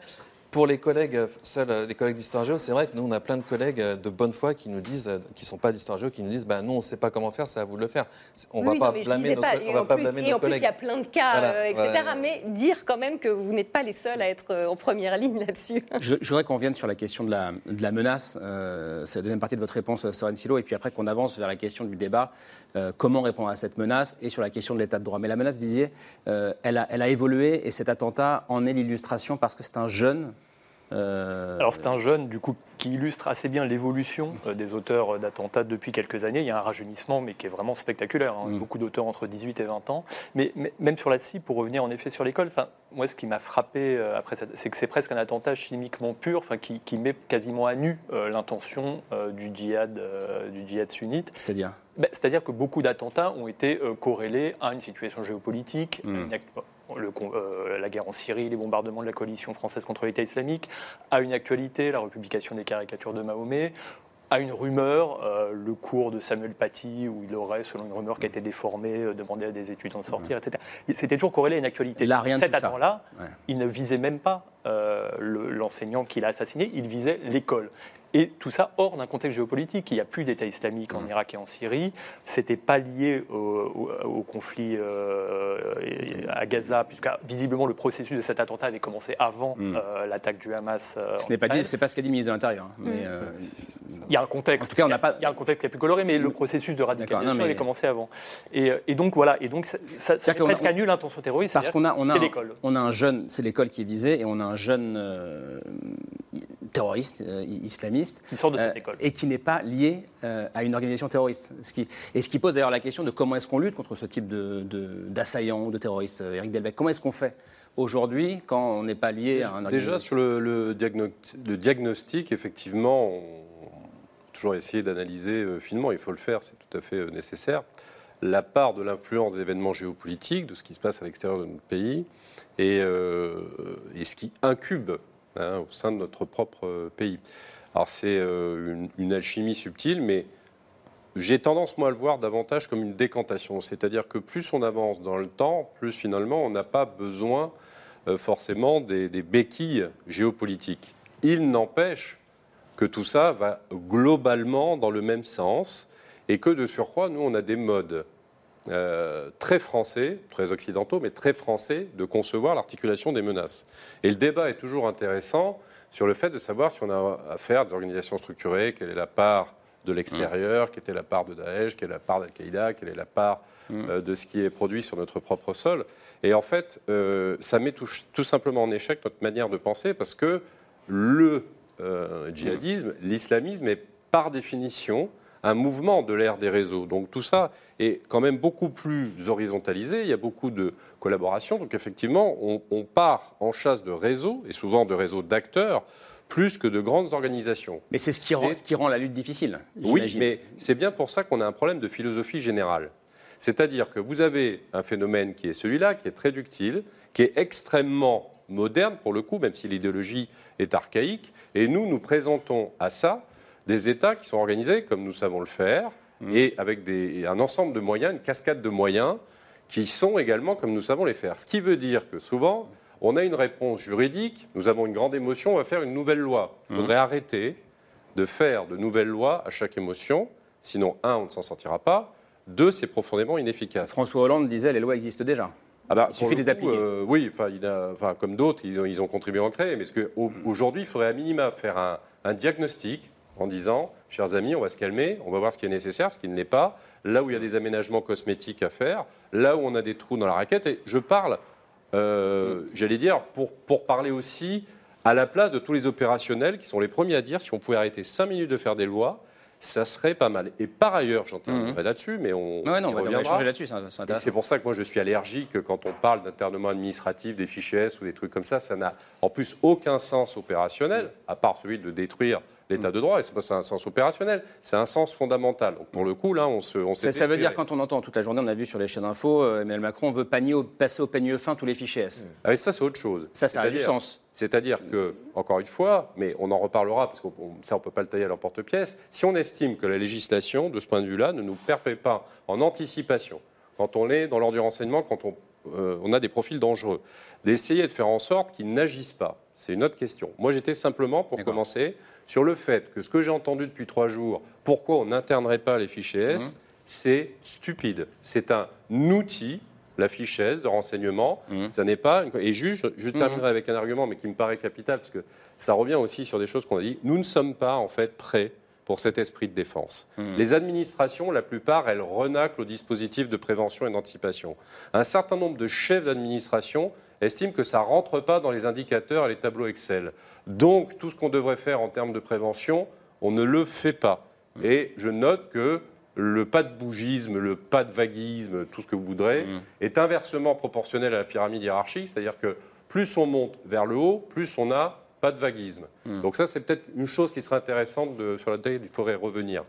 pour les collègues, seuls les collègues d'histoire géo, c'est vrai que nous, on a plein de collègues de bonne foi qui nous disent, qui ne sont pas d'histoire géo, qui nous disent, bah, nous, on ne sait pas comment faire, c'est à vous de le faire. On ne va pas blâmer nos, on va pas blâmer et en plus, il y a plein de cas, euh, etc. Mais dire quand même que vous n'êtes pas les seuls à être euh, en première ligne là-dessus. <laughs> Je, voudrais qu'on vienne sur la question de la, de la menace. Euh, c'est la deuxième partie de votre réponse, Soren Silo. Et puis après qu'on avance vers la question du débat, comment répondre à cette menace et sur la question de l'état de droit. Mais la menace, vous disiez, elle, a, elle a évolué et cet attentat en est l'illustration parce que c'est un jeune euh, Alors c'est un jeune du coup qui illustre assez bien l'évolution euh, des auteurs d'attentats depuis quelques années. Il y a un rajeunissement mais qui est vraiment spectaculaire. Hein. Mm. Beaucoup d'auteurs entre 18 et 20 ans. Mais, même sur la CIE, pour revenir en effet sur l'école, moi ce qui m'a frappé euh, après c'est que c'est presque un attentat chimiquement pur, qui, qui, met quasiment à nu l'intention du djihad, du djihad sunnite. C'est-à-dire? Ben, C'est-à-dire que beaucoup d'attentats ont été corrélés à une situation géopolitique, mm le, euh, la guerre en Syrie, les bombardements de la coalition française contre l'État islamique, à une actualité, la republication des caricatures de Mahomet, à une rumeur, euh, le cours de Samuel Paty, où il aurait, selon une rumeur qui a été déformée, euh, demandé à des étudiants de sortir, etc. C'était toujours corrélé à une actualité. Là, rien Cet attend-là, il ne visait même pas l'enseignant qui l'a assassiné, il visait l'école. Et tout ça hors d'un contexte géopolitique. Il n'y a plus d'État islamique en Irak et en Syrie. C'était pas lié au, conflit euh, à Gaza, puisque visiblement le processus de cet attentat avait commencé avant mm. euh, l'attaque du Hamas. Euh, ce n'est pas, pas ce qu'a dit le ministre de l'Intérieur. Hein, mais mm. il y a un contexte. En tout cas, on n'a pas. Il y a un contexte qui est plus coloré, mais le processus de radicalisation avait commencé avant. Et, donc voilà. Et donc ça, ça presque annule l'intention terroriste. Parce qu'on a, on a, l'école. On a un jeune, c'est l'école qui est visée, et on a un jeune terroriste islamiste qui sort de cette euh, école. et qui n'est pas lié euh, à une organisation terroriste. Ce qui, et ce qui pose d'ailleurs la question de comment est-ce qu'on lutte contre ce type d'assaillants de, ou de terroristes. Eric Delbecq, comment est-ce qu'on fait aujourd'hui quand on n'est pas lié à un organisation Déjà sur le, diagnostic, effectivement, on a toujours essayé d'analyser euh, finement, il faut le faire, c'est tout à fait nécessaire, la part de l'influence des événements géopolitiques, de ce qui se passe à l'extérieur de notre pays, et, et ce qui incube hein, au sein de notre propre pays. Alors c'est euh, une, alchimie subtile, mais j'ai tendance, moi, à le voir davantage comme une décantation. C'est-à-dire que plus on avance dans le temps, plus finalement, on n'a pas besoin euh, forcément des, des béquilles géopolitiques. Il n'empêche que tout ça va globalement dans le même sens et que de surcroît, nous, on a des modes euh, très français, très occidentaux, mais très français de concevoir l'articulation des menaces. Et le débat est toujours intéressant sur le fait de savoir si on a affaire à des organisations structurées, quelle est la part de l'extérieur, quelle était la part de Daesh, quelle est la part d'Al-Qaïda, quelle est la part euh, de ce qui est produit sur notre propre sol. Et en fait, euh, ça met tout, tout, simplement en échec notre manière de penser parce que le djihadisme, l'islamisme est par définition un mouvement de l'ère des réseaux. Donc tout ça est quand même beaucoup plus horizontalisé, il y a beaucoup de collaboration. Donc effectivement, on, part en chasse de réseaux, et souvent de réseaux d'acteurs, plus que de grandes organisations. Mais c'est ce, ce, qui rend la lutte difficile. Oui, mais c'est bien pour ça qu'on a un problème de philosophie générale. C'est-à-dire que vous avez un phénomène qui est celui-là, qui est très ductile, qui est extrêmement moderne pour le coup, même si l'idéologie est archaïque, et nous, nous présentons à ça des États qui sont organisés comme nous savons le faire, mmh. et avec des, un ensemble de moyens, une cascade de moyens qui sont également comme nous savons les faire. Ce qui veut dire que souvent, on a une réponse juridique, nous avons une grande émotion, on va faire une nouvelle loi. Il mmh. faudrait arrêter de faire de nouvelles lois à chaque émotion, sinon, un, on ne s'en sortira pas, deux, c'est profondément inefficace. François Hollande disait les lois existent déjà. Ah bah, il suffit de les appliquer. Euh, oui, enfin, comme d'autres, ils ont, ils ont, contribué à en créer. Mais qu'aujourd'hui, il faudrait à minima faire un, un diagnostic en disant, chers amis, on va se calmer, on va voir ce qui est nécessaire, ce qui ne l'est pas, là où il y a des aménagements cosmétiques à faire, là où on a des trous dans la raquette. Et je parle, euh, j'allais dire, pour, pour parler aussi à la place de tous les opérationnels qui sont les premiers à dire si on pouvait arrêter cinq minutes de faire des lois, ça serait pas mal. Et par ailleurs, j'entends mmh. là-dessus, mais on, ouais, non, on va échanger là-dessus. C'est pour ça que moi je suis allergique quand on parle d'internement administratif, des fichiers S ou des trucs comme ça. Ça n'a en plus aucun sens opérationnel, à part celui de détruire l'état de droit. Et c'est pas un sens opérationnel, c'est un sens fondamental. Donc pour le coup, là, on se. On ça, ça veut dire quand on entend toute la journée, on a vu sur les chaînes d'infos, euh, Emmanuel Macron veut panier passer au peigne fin tous les fichiers S. Ah, ça, c'est autre chose. Ça, ça a du sens. C'est-à-dire que, encore une fois, mais on en reparlera parce que ça, on ne peut pas le tailler à l'emporte-pièce, si on estime que la législation, de ce point de vue-là, ne nous permet pas en anticipation, quand on est dans l'ordre du renseignement, quand on, euh, on a des profils dangereux, d'essayer de faire en sorte qu'ils n'agissent pas. C'est une autre question. Moi, j'étais simplement, pour commencer, sur le fait que ce que j'ai entendu depuis trois jours, pourquoi on n'internerait pas les fichiers S, mmh. c'est stupide. C'est un outil la fiche S de renseignement. Mmh. Ça n'est pas. Et juste, je, terminerai mmh. avec un argument, mais qui me paraît capital, parce que ça revient aussi sur des choses qu'on a dit. Nous ne sommes pas, en fait, prêts pour cet esprit de défense. Les administrations, la plupart, elles renaclent au dispositif de prévention et d'anticipation. Un certain nombre de chefs d'administration estime que ça ne rentre pas dans les indicateurs et les tableaux Excel. Donc, tout ce qu'on devrait faire en termes de prévention, on ne le fait pas. Et je note que le pas de bougisme, le pas de vaguisme, tout ce que vous voudrez, mmh. est inversement proportionnel à la pyramide hiérarchique, c'est-à-dire que plus on monte vers le haut, plus on a pas de vaguisme. Hmm. Donc ça, c'est peut-être une chose qui serait intéressante sur laquelle il faudrait revenir.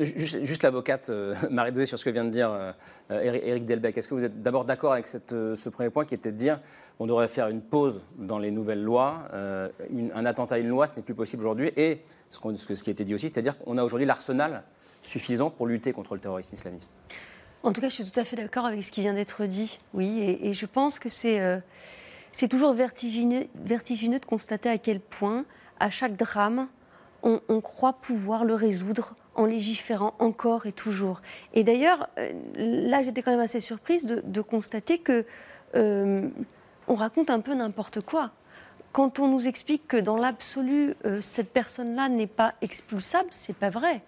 juste, l'avocate euh, <laughs> Marie sur ce que vient de dire euh, Éric Delbecq. Est-ce que vous êtes d'abord d'accord avec cette, euh, ce premier point qui était de dire on devrait faire une pause dans les nouvelles lois, euh, un attentat à une loi, ce n'est plus possible aujourd'hui, et ce, ce, ce, qui a été dit aussi, c'est-à-dire qu'on a aujourd'hui l'arsenal suffisant pour lutter contre le terrorisme islamiste? En tout cas, je suis tout à fait d'accord avec ce qui vient d'être dit, oui, et, et je pense que c'est c'est toujours vertigineux, de constater à quel point, à chaque drame, on, croit pouvoir le résoudre en légiférant encore et toujours. Et d'ailleurs, euh, là, j'étais quand même assez surprise de, constater que euh, on raconte un peu n'importe quoi. Quand on nous explique que dans l'absolu, euh, cette personne-là n'est pas expulsable, c'est pas vrai.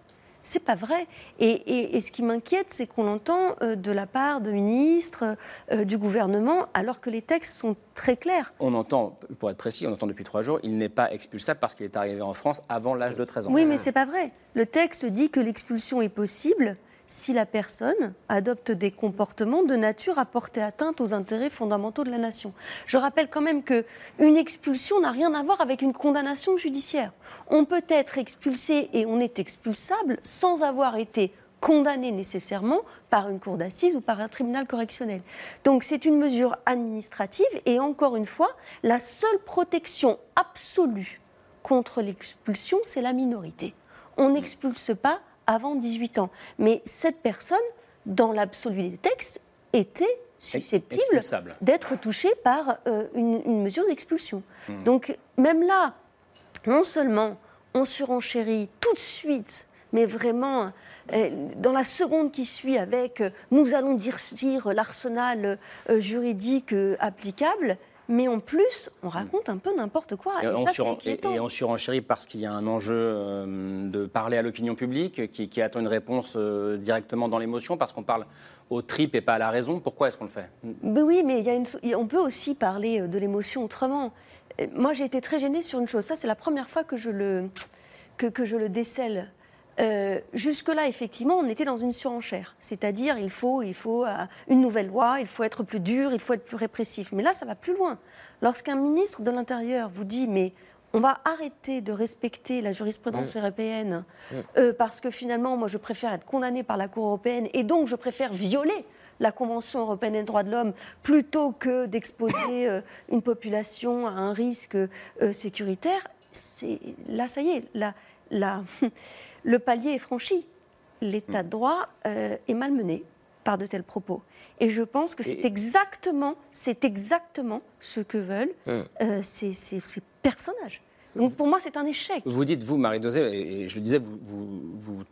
C'est pas vrai. Et, ce qui m'inquiète, c'est qu'on entend euh, de la part de ministres, euh, du gouvernement, alors que les textes sont très clairs. On entend, pour être précis, on entend depuis trois jours, il n'est pas expulsable parce qu'il est arrivé en France avant l'âge de 13 ans. Oui, mais c'est pas vrai. Le texte dit que l'expulsion est possible si la personne adopte des comportements de nature à porter atteinte aux intérêts fondamentaux de la nation. Je rappelle quand même que une expulsion n'a rien à voir avec une condamnation judiciaire. On peut être expulsé et on est expulsable sans avoir été condamné nécessairement par une cour d'assises ou par un tribunal correctionnel. Donc c'est une mesure administrative et encore une fois, la seule protection absolue contre l'expulsion, c'est la minorité. On n'expulse pas avant 18 ans. Mais cette personne, dans l'absolu des textes, était susceptible d'être touchée par euh, une, une mesure d'expulsion. Hmm. Donc même là, non seulement on surenchérit tout de suite, mais vraiment euh, dans la seconde qui suit avec euh, nous allons durcir l'arsenal juridique applicable, mais en plus on raconte un peu n'importe quoi. Et, Et on, ça, c'est suren- inquiétant. et- et on surenchérit parce qu'il y a un enjeu euh, de parler à l'opinion publique qui, qui attend une réponse euh, directement dans l'émotion, parce qu'on parle aux tripes et pas à la raison. Pourquoi est-ce qu'on le fait? Ben oui, mais il y a une on peut aussi parler euh, de l'émotion autrement. Moi, j'ai été très gênée sur une chose. Ça, c'est la première fois que je le, que, que je le décèle. Euh, Jusque-là, effectivement, on était dans une surenchère. C'est-à-dire, il faut, il faut euh, une nouvelle loi, il faut être plus dur, il faut être plus répressif. Mais là, ça va plus loin. Lorsqu'un ministre de l'Intérieur vous dit, mais on va arrêter de respecter la jurisprudence européenne euh, parce que finalement, moi, je préfère être condamné par la Cour européenne et donc je préfère violer la Convention européenne des droits de l'homme plutôt que d'exposer euh, une population à un risque euh, sécuritaire. C'est là, ça y est, la- la- le palier est franchi. L'état de droit euh, est malmené par de tels propos. Et je pense que c'est exactement, c'est exactement ce que veulent Mm. euh, ces, ces- ces personnages. Donc pour moi, c'est un échec. Vous dites, vous, Marie-Dosé, et, et je le disais, vous, vous, vous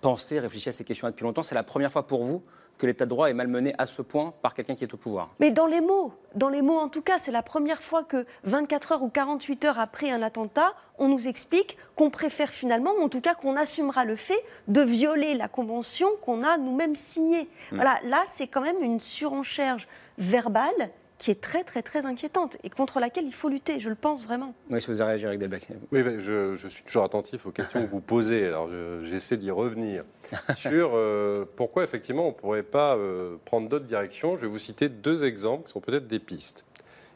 pensez, réfléchissez à ces questions depuis longtemps. C'est la première fois pour vous que l'état de droit est malmené à ce point par quelqu'un qui est au pouvoir. Mais dans les mots, dans les mots en tout cas, c'est la première fois que 24 heures ou 48 heures après un attentat, on nous explique qu'on préfère finalement, ou en tout cas qu'on assumera le fait de violer la convention qu'on a nous-mêmes signée. Mm. Voilà, là c'est quand même une surenchère verbale qui est très très très inquiétante et contre laquelle il faut lutter, je le pense vraiment. Oui, si vous avez réagi, Delbecq. Oui, je, je suis toujours attentif aux questions que vous posez. Alors, je- j'essaie d'y revenir <laughs> sur euh, pourquoi, effectivement, on ne pourrait pas euh, prendre d'autres directions. Je vais vous citer deux exemples qui sont peut-être des pistes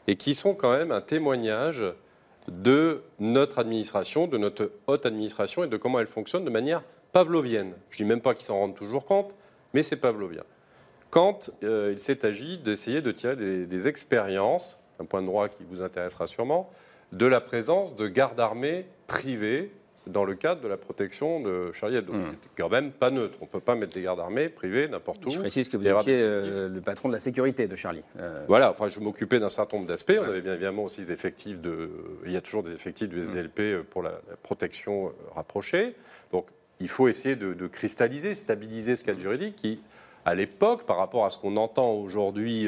et qui sont quand même un témoignage de notre administration, de notre haute administration et de comment elle fonctionne de manière pavlovienne. Je dis même pas qu'ils s'en rendent toujours compte, mais c'est pavlovien. Quand euh, il s'est agi d'essayer de tirer des, des expériences, un point de droit qui vous intéressera sûrement, de la présence de gardes armés privés dans le cadre de la protection de Charlie Hebdo. C'est quand même pas neutre. On ne peut pas mettre des gardes armés privés n'importe où. Je précise que vous étiez euh, le patron de la sécurité de Charlie. Euh, Voilà, enfin, je m'occupais d'un certain nombre d'aspects. On avait bien évidemment aussi des effectifs de. Il y a toujours des effectifs du SDLP pour la, la protection rapprochée. Donc, il faut essayer de, de cristalliser, stabiliser ce cadre juridique qui, à l'époque, par rapport à ce qu'on entend aujourd'hui,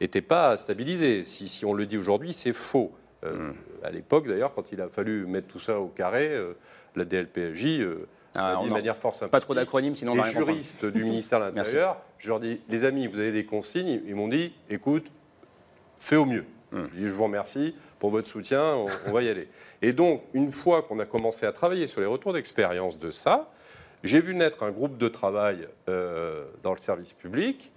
n'était pas stabilisé. Si, si on le dit aujourd'hui, c'est faux. Euh, À l'époque, d'ailleurs, quand il a fallu mettre tout ça au carré, euh, la DLPJ. euh, Ah, dit de manière fort pas trop d'acronymes, sinon on Les juristes du ministère de <laughs> l'Intérieur, je leur dis, les amis, vous avez des consignes Ils m'ont dit, écoute, fais au mieux. Hmm. Je dis, je vous remercie pour votre soutien, on, on va y aller. Et donc, une fois qu'on a commencé à travailler sur les retours d'expérience de ça, j'ai vu naître un groupe de travail euh, dans le service public.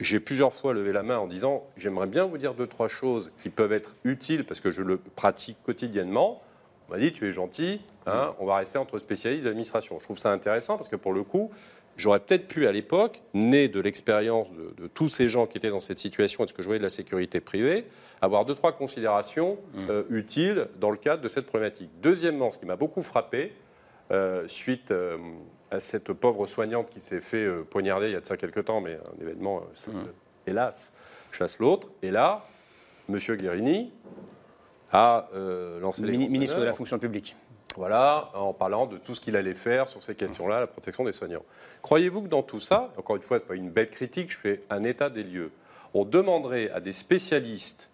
J'ai plusieurs fois levé la main en disant, j'aimerais bien vous dire deux, trois choses qui peuvent être utiles parce que je le pratique quotidiennement. On m'a dit, tu es gentil, hein, on va rester entre spécialistes de l'administration. Je trouve ça intéressant parce que pour le coup, j'aurais peut-être pu à l'époque, né de l'expérience de, de tous ces gens qui étaient dans cette situation et de ce que je voyais de la sécurité privée, avoir deux, trois considérations euh, utiles dans le cadre de cette problématique. Deuxièmement, ce qui m'a beaucoup frappé, euh, suite euh, à cette pauvre soignante qui s'est fait euh, poignarder il y a de ça quelques temps, mais un événement, ça, hélas, chasse l'autre. Et là, M. Guérini a lancé les Mini- grandes ministre de la fonction publique. Voilà, en parlant de tout ce qu'il allait faire sur ces questions-là, la protection des soignants. Croyez-vous que dans tout ça, encore une fois, ce n'est pas une bête critique, je fais un état des lieux, on demanderait à des spécialistes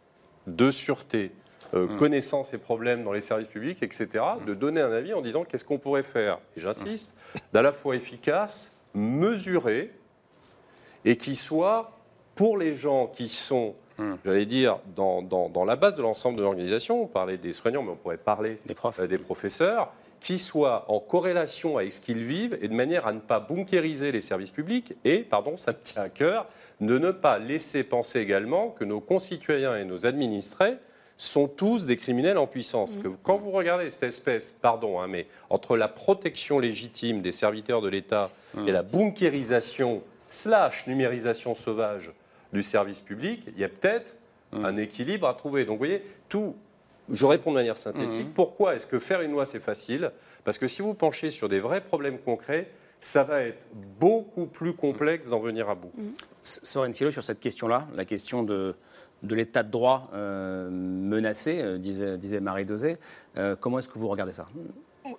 de sûreté, euh, connaissant ces problèmes dans les services publics, etc., de donner un avis en disant qu'est-ce qu'on pourrait faire, et j'insiste, d'à la fois efficace, mesuré, et qui soit pour les gens qui sont, j'allais dire, dans, dans- dans la base de l'ensemble de l'organisation, on parlait des soignants, mais on pourrait parler euh, des professeurs, qui soient en corrélation avec ce qu'ils vivent et de manière à ne pas bunkériser les services publics et, pardon, ça me tient à cœur, de ne pas laisser penser également que nos concitoyens et nos administrés sont tous des criminels en puissance. Parce que quand vous regardez cette espèce, pardon, hein, mais entre la protection légitime des serviteurs de l'État et la bunkérisation slash numérisation sauvage du service public, il y a peut-être un équilibre à trouver. Donc vous voyez, tout je réponds de manière synthétique. Pourquoi est-ce que faire une loi, c'est facile? Parce que si vous penchez sur des vrais problèmes concrets, ça va être beaucoup plus complexe d'en venir à bout. Soren Silo, sur cette question-là, la question de, de l'état de droit euh, menacé, euh, disait, disait Marie Dosé, euh, comment est-ce que vous regardez ça?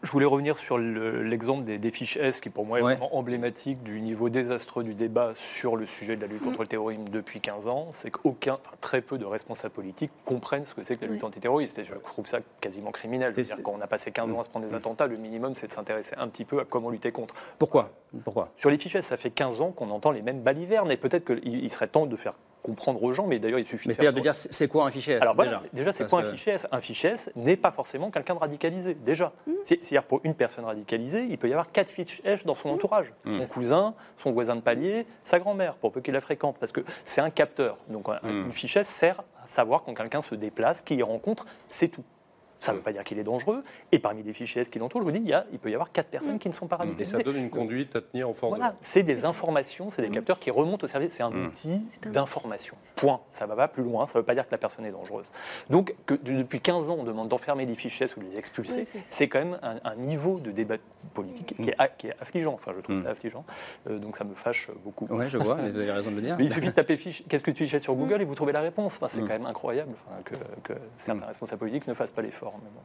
Je voulais revenir sur le- l'exemple des, des fiches S, qui pour moi est Ouais. vraiment emblématique du niveau désastreux du débat sur le sujet de la lutte contre le terrorisme depuis 15 ans. C'est qu'aucun, enfin, très peu de responsables politiques comprennent ce que c'est que la lutte antiterroriste. Et je trouve ça quasiment criminel. C'est-à-dire qu'on a passé 15 ans à se prendre des attentats, le minimum c'est de s'intéresser un petit peu à comment lutter contre. Pourquoi? Pourquoi? Sur les fiches S, ça fait 15 ans qu'on entend les mêmes balivernes. Et peut-être qu'il il serait temps de faire comprendre aux gens, mais d'ailleurs il suffit Mais c'est-à-dire de dire c'est quoi un fichier S alors voilà, déjà déjà, c'est quoi un fichier S? Un fichier S n'est pas forcément quelqu'un de radicalisé, déjà. C'est- C'est-à-dire pour une personne radicalisée, il peut y avoir quatre fiches S dans son entourage. Mm. Son cousin, son voisin de palier, sa grand-mère, pour peu qu'il la fréquente. Parce que c'est un capteur. Donc un- une fiche S sert à savoir quand quelqu'un se déplace, qui y rencontre, c'est tout. Ça ne veut pas dire qu'il est dangereux. Et parmi les fichiers S qui l'entourent, je vous dis, il, y a- il peut y avoir quatre personnes qui ne sont pas Et radicalisées. ça donne une conduite à tenir en force Voilà, de c'est des informations, c'est des Mm. capteurs qui remontent au service, c'est un outil d'information. Point. Ça ne va pas plus loin, ça ne veut pas dire que la personne est dangereuse. Donc, que depuis 15 ans, on demande d'enfermer les fichiers ou de les expulser, Oui, c'est quand même un, un niveau de débat politique qui est, a- qui est affligeant. Enfin, je trouve ça affligeant. Euh, donc, ça me fâche beaucoup. Ouais, je vois, mais vous avez raison de le dire. Mais il suffit de taper fiche, qu'est-ce que tu fichais sur Google et vous trouvez la réponse. Enfin, c'est Mm. quand même incroyable enfin, que, que certains responsables politiques ne fassent pas l'effort. Mais bon.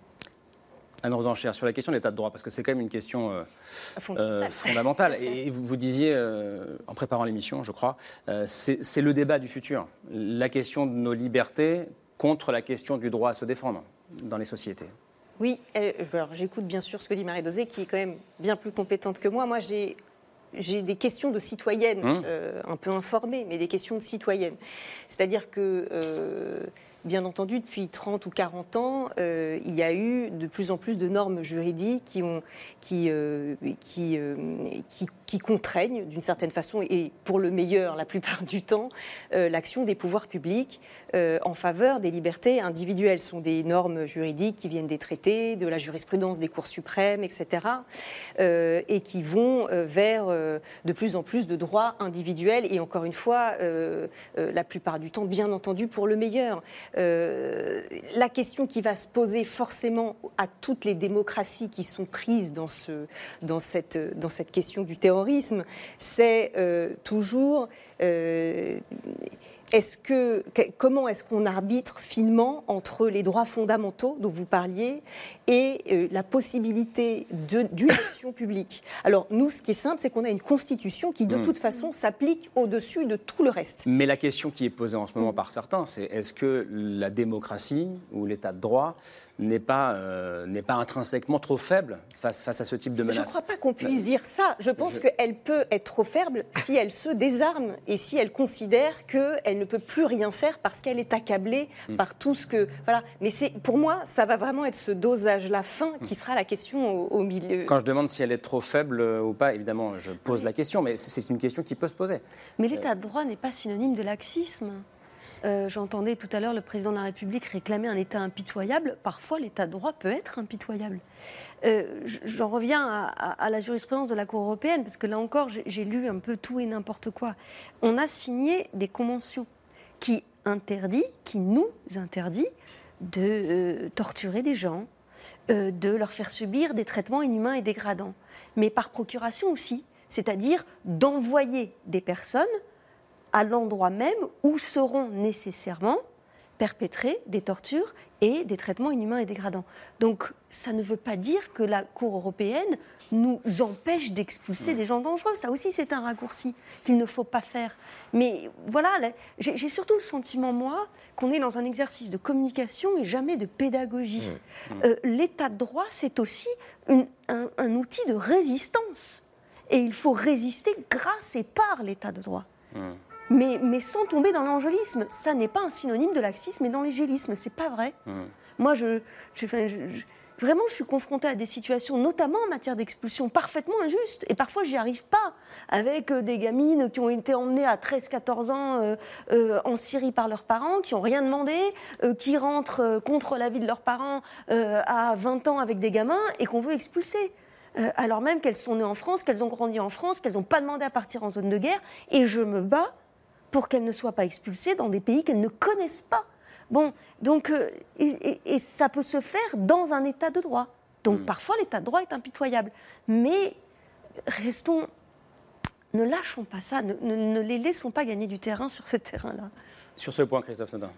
Anne Rosenchère, sur la question de l'état de droit, parce que c'est quand même une question euh, Fondamentale. euh, fondamentale. Et vous, vous disiez, euh, en préparant l'émission, je crois, euh, c'est le débat du futur. La question de nos libertés contre la question du droit à se défendre dans les sociétés. Oui, euh, alors j'écoute bien sûr ce que dit Marie Dosé, qui est quand même bien plus compétente que moi. Moi, j'ai j'ai des questions de citoyenne, euh, un peu informées, mais des questions de citoyenne. C'est-à-dire que, euh, bien entendu, depuis 30 ou 40 ans, euh, il y a eu de plus en plus de normes juridiques euh, euh, qui, qui contraignent d'une certaine façon, et pour le meilleur la plupart du temps, l'action des pouvoirs publics en faveur des libertés individuelles. Ce sont des normes juridiques qui viennent des traités, de la jurisprudence des cours suprêmes, etc., et qui vont vers de plus en plus de droits individuels, et encore une fois, la plupart du temps, bien entendu, pour le meilleur. Euh, la question qui va se poser forcément à toutes les démocraties qui sont prises dans, ce, dans, cette, question du terrorisme, c'est euh, toujours euh, est-ce que, que- comment est-ce qu'on arbitre finement entre les droits fondamentaux dont vous parliez et euh, la possibilité d'une <coughs> action publique? Alors nous, ce qui est simple, c'est qu'on a une constitution qui, de Mm. toute façon, s'applique au-dessus de tout le reste. Mais la question qui est posée en ce moment par certains, c'est est-ce que la démocratie ou l'état de droit n'est pas, euh, n'est pas intrinsèquement trop faible face, face à ce type de Je menace ne crois pas qu'on puisse dire ça. Je pense Je- qu'elle peut être trop faible si elle se désarme et si elle considère qu'elle ne peut plus rien faire parce qu'elle est accablée Mm. par tout ce que. Voilà. Mais c'est, pour moi, ça va vraiment être ce dosage-là fin qui sera la question au, au milieu. Quand je demande si elle est trop faible euh, ou pas, évidemment, je pose la question, mais c'est c'est une question qui peut se poser. Mais l'état de droit n'est pas synonyme de laxisme. Euh, J'entendais tout à l'heure le président de la République réclamer un État impitoyable. Parfois, l'État de droit peut être impitoyable. Euh, J'en reviens à, la jurisprudence de la Cour européenne, parce que là encore, j'ai- lu un peu tout et n'importe quoi. On a signé des conventions qui interdit, qui nous interdit de euh, torturer des gens, de leur faire subir des traitements inhumains et dégradants, mais par procuration aussi, c'est-à-dire d'envoyer des personnes à l'endroit même où seront nécessairement perpétrées des tortures et des traitements inhumains et dégradants. Donc ça ne veut pas dire que la Cour européenne nous empêche d'expulser des gens dangereux. Ça aussi c'est un raccourci qu'il ne faut pas faire. Mais voilà, là, j'ai j'ai surtout le sentiment, moi, qu'on est dans un exercice de communication et jamais de pédagogie. Euh, L'état de droit, c'est aussi une- un, un outil de résistance. Et il faut résister grâce et par l'état de droit. Mais, mais sans tomber dans l'angélisme. Ça n'est pas un synonyme de laxisme et d'angélisme. C'est pas vrai. Moi, je, vraiment, je suis confrontée à des situations, notamment en matière d'expulsion, parfaitement injustes. Et parfois, j'y arrive pas. Avec euh, des gamines qui ont été emmenées à 13-14 ans euh, euh, en Syrie par leurs parents, qui n'ont rien demandé, euh, qui rentrent contre l'avis de leurs parents à 20 ans avec des gamins et qu'on veut expulser. Alors même qu'elles sont nées en France, qu'elles ont grandi en France, qu'elles n'ont pas demandé à partir en zone de guerre. Et je me bats pour qu'elles ne soient pas expulsées dans des pays qu'elles ne connaissent pas. Bon, donc, euh, et, et- et ça peut se faire dans un état de droit. Donc parfois, l'état de droit est impitoyable. Mais restons, ne lâchons pas ça, ne, ne- ne les laissons pas gagner du terrain sur ce terrain-là. Sur ce point, Christophe Nodin.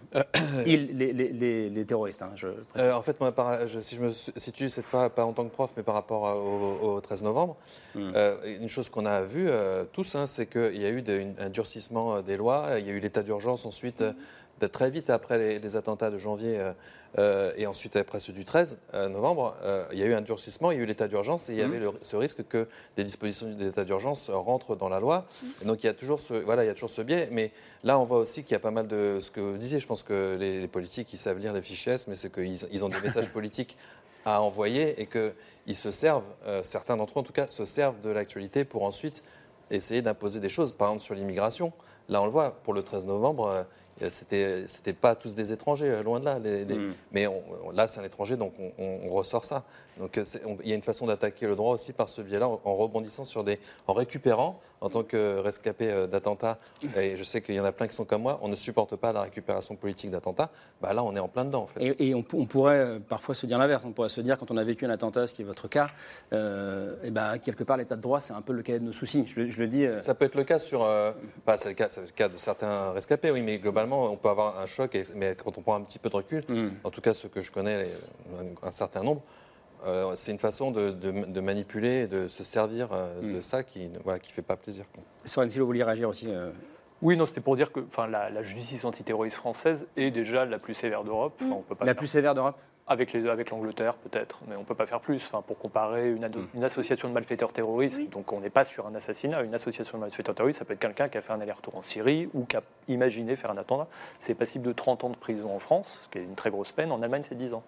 Ils, les, les- les- les terroristes, hein, je Euh, en fait, moi, par- je- si je me situe cette fois, pas en tant que prof, mais par rapport à- au, au 13 novembre, Hmm. euh, une chose qu'on a vue euh, tous, hein, c'est qu'il y a eu de- une- un durcissement euh, des lois. Il y a eu l'état d'urgence ensuite, euh, de- très vite après les, les attentats de janvier euh, euh, et ensuite après ceux du 13 euh, novembre. il y a eu un durcissement, il y a eu l'état d'urgence et il y avait le- ce risque que des dispositions de l'état d'urgence rentrent dans la loi. Et donc il y a toujours ce, voilà, il y a toujours ce biais. Mais là, on voit aussi qu'il y a pas mal de ce que vous disiez. Je pense que les, les politiques, ils savent lire les fichiers mais c'est qu'ils ils ont des messages <laughs> politiques à envoyer et qu'ils se servent, euh, certains d'entre eux en tout cas, se servent de l'actualité pour ensuite essayer d'imposer des choses. Par exemple sur l'immigration, là on le voit, pour le 13 novembre, euh, c'était c'était pas tous des étrangers, euh, loin de là. les- les- Mm. Mais on- là c'est un étranger, donc on, ressort ça. Donc euh, il y a une façon d'attaquer le droit aussi par ce biais-là, en, en rebondissant sur des, en récupérant en tant que rescapé euh, d'attentats. Et je sais qu'il y en a plein qui sont comme moi. On ne supporte pas la récupération politique d'attentats. Bah là on est en plein dedans en fait. Et, et on, on pourrait euh, parfois se dire l'inverse. On pourrait se dire, quand on a vécu un attentat, ce qui est votre cas, euh, et ben, quelque part, l'état de droit, c'est un peu le cahier de nos soucis. Je, le- je le dis. euh, Ça peut être le cas sur, euh, pas c'est le cas, c'est le cas de certains rescapés, oui, mais globalement, on peut avoir un choc. et- mais quand on prend un petit peu de recul, Hmm. en tout cas ceux que je connais, un certain nombre, euh, c'est une façon de, de- de manipuler, de se servir euh, Hmm. de ça qui, voilà, qui fait pas plaisir. Soren Silo, vous vouliez réagir aussi euh, Oui, non, c'était pour dire que enfin, la, la justice antiterroriste française est déjà la plus sévère d'Europe. Enfin, on peut pas La faire- plus sévère d'Europe Avec les- avec l'Angleterre, peut-être, mais on ne peut pas faire plus. Enfin, pour comparer une, ado- une association de malfaiteurs terroristes, donc on n'est pas sur un assassinat. Une association de malfaiteurs terroristes, ça peut être quelqu'un qui a fait un aller-retour en Syrie ou qui a imaginé faire un attentat. C'est passible de 30 ans de prison en France, ce qui est une très grosse peine. En Allemagne, c'est 10 ans.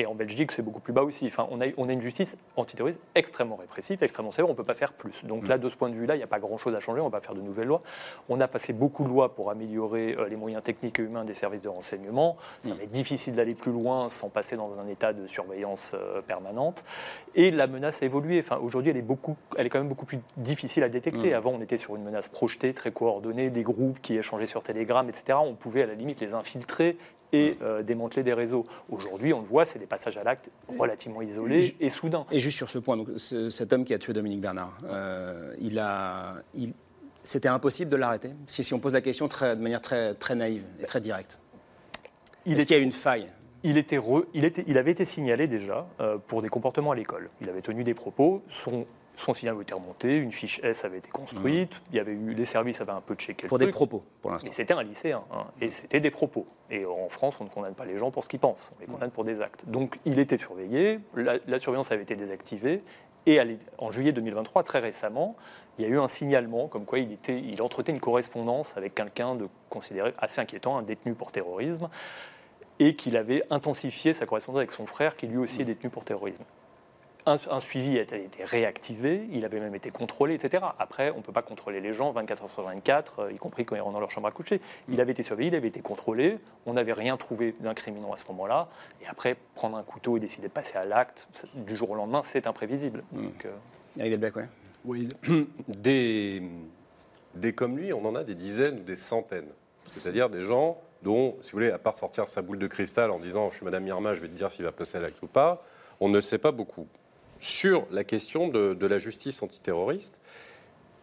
Et en Belgique, c'est beaucoup plus bas aussi. Enfin, on, a, on a une justice antiterroriste extrêmement répressive, extrêmement sévère, on ne peut pas faire plus. Donc là, de ce point de vue-là, il n'y a pas grand-chose à changer, on ne va pas faire de nouvelles lois. On a passé beaucoup de lois pour améliorer euh, les moyens techniques et humains des services de renseignement. Ça va être difficile d'aller plus loin sans passer dans un état de surveillance euh, permanente. Et la menace a évolué. Enfin, Aujourd'hui, elle, est beaucoup- elle est quand même beaucoup plus difficile à détecter. Mm. Avant, on était sur une menace projetée, très coordonnée, des groupes qui échangeaient sur Telegram, etc. On pouvait à la limite les infiltrer et euh, démanteler des réseaux. Aujourd'hui, on le voit, c'est des passages à l'acte relativement isolés et soudains. Et juste sur ce point, donc, ce- cet homme qui a tué Dominique Bernard, euh, il a, il- c'était impossible de l'arrêter si, si on pose la question très- de manière très, très naïve et très directe. Il Est-ce qu'il y a une faille? Il, était re- il, était, il avait été signalé déjà euh, pour des comportements à l'école. Il avait tenu des propos, son, son signal avait été remonté, une fiche S avait été construite, il y avait eu, les services avaient un peu checké le Pour des truc. propos, pour l'instant. Mais c'était un lycéen, hein, et c'était des propos. Et en France, on ne condamne pas les gens pour ce qu'ils pensent, on les condamne pour des actes. Donc il était surveillé, la, la surveillance avait été désactivée, et en juillet 2023, très récemment, il y a eu un signalement comme quoi il, était, il entretenait une correspondance avec quelqu'un de considéré assez inquiétant, un détenu pour terrorisme, et qu'il avait intensifié sa correspondance avec son frère, qui lui aussi est détenu pour terrorisme. Un, un suivi a été réactivé, il avait même été contrôlé, etc. Après, on ne peut pas contrôler les gens 24 heures sur 24, euh, y compris quand ils rentrent dans leur chambre à coucher. Il avait été surveillé, il avait été contrôlé, on n'avait rien trouvé d'incriminant à ce moment-là. Et après, prendre un couteau et décider de passer à l'acte, du jour au lendemain, c'est imprévisible. Donc, euh, Eric Delbecq, ouais. Oui, des, des comme lui, on en a des dizaines ou des centaines. C'est-à-dire des gens dont, si vous voulez, à part sortir sa boule de cristal en disant je suis Madame Irma, je vais te dire s'il va passer à l'acte ou pas, on ne sait pas beaucoup. Sur la question de, la justice antiterroriste,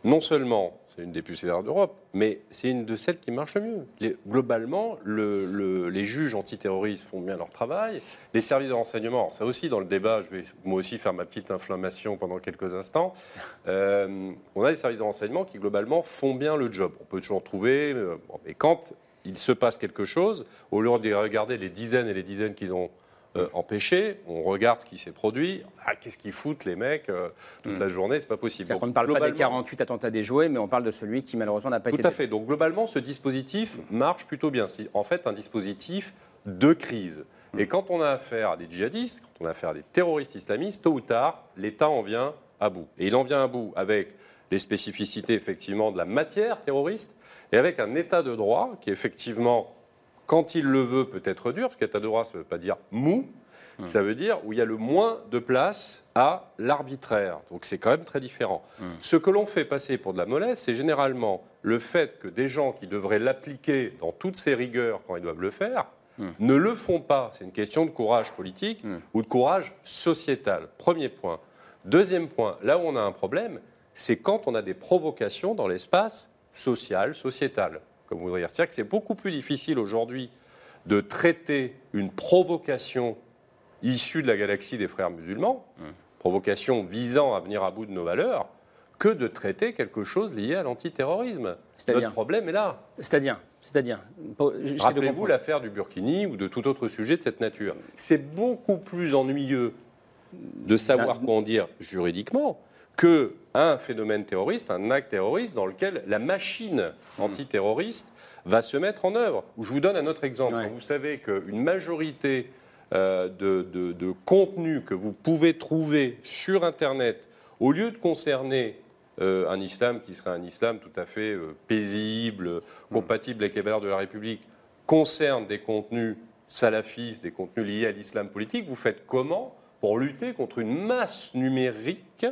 non seulement c'est une des plus sévères d'Europe, mais c'est une de celles qui marche le mieux. Globalement, le- le- les juges antiterroristes font bien leur travail. Les services de renseignement, ça aussi dans le débat, je vais moi aussi faire ma petite inflammation pendant quelques instants. Euh, on a des services de renseignement qui globalement font bien le job. On peut toujours trouver, euh, quand il se passe quelque chose, au lieu de regarder les dizaines et les dizaines qu'ils ont euh, empêchés, on regarde ce qui s'est produit. Ah, qu'est-ce qu'ils foutent les mecs euh, toute la journée C'est pas possible. Donc, ne parle pas des globalement- 48 attentats déjoués, mais on parle de celui qui malheureusement n'a pas été tout à fait. Donc globalement, ce dispositif marche plutôt bien. C'est en fait un dispositif de crise. Et quand on a affaire à des djihadistes, quand on a affaire à des terroristes islamistes, tôt ou tard, l'État en vient à bout. Et il en vient à bout avec les spécificités effectivement de la matière terroriste et avec un État de droit qui effectivement quand il le veut, peut être dur, parce droit, ça ne veut pas dire mou, ça veut dire où il y a le moins de place à l'arbitraire. Donc c'est quand même très différent. Ce que l'on fait passer pour de la mollesse, c'est généralement le fait que des gens qui devraient l'appliquer dans toutes ses rigueurs quand ils doivent le faire, ne le font pas. C'est une question de courage politique ou de courage sociétal. Premier point. Deuxième point, là où on a un problème, c'est quand on a des provocations dans l'espace social, sociétal. Comme vous dire. C'est-à-dire que c'est beaucoup plus difficile aujourd'hui de traiter une provocation issue de la galaxie des frères musulmans, provocation visant à venir à bout de nos valeurs, que de traiter quelque chose lié à l'antiterrorisme. Notre problème est là. C'est-à-dire C'est-à-dire Rappelez-vous l'affaire du Burkini ou de tout autre sujet de cette nature. C'est beaucoup plus ennuyeux de savoir quoi en dire juridiquement que un phénomène terroriste, un acte terroriste dans lequel la machine antiterroriste va se mettre en œuvre. Je vous donne un autre exemple. Vous savez qu'une majorité euh, de, de, de contenus que vous pouvez trouver sur Internet, au lieu de concerner euh, un islam qui serait un islam tout à fait euh, paisible, compatible avec les valeurs de la République, concerne des contenus salafistes, des contenus liés à l'islam politique, vous faites comment pour lutter contre une masse numérique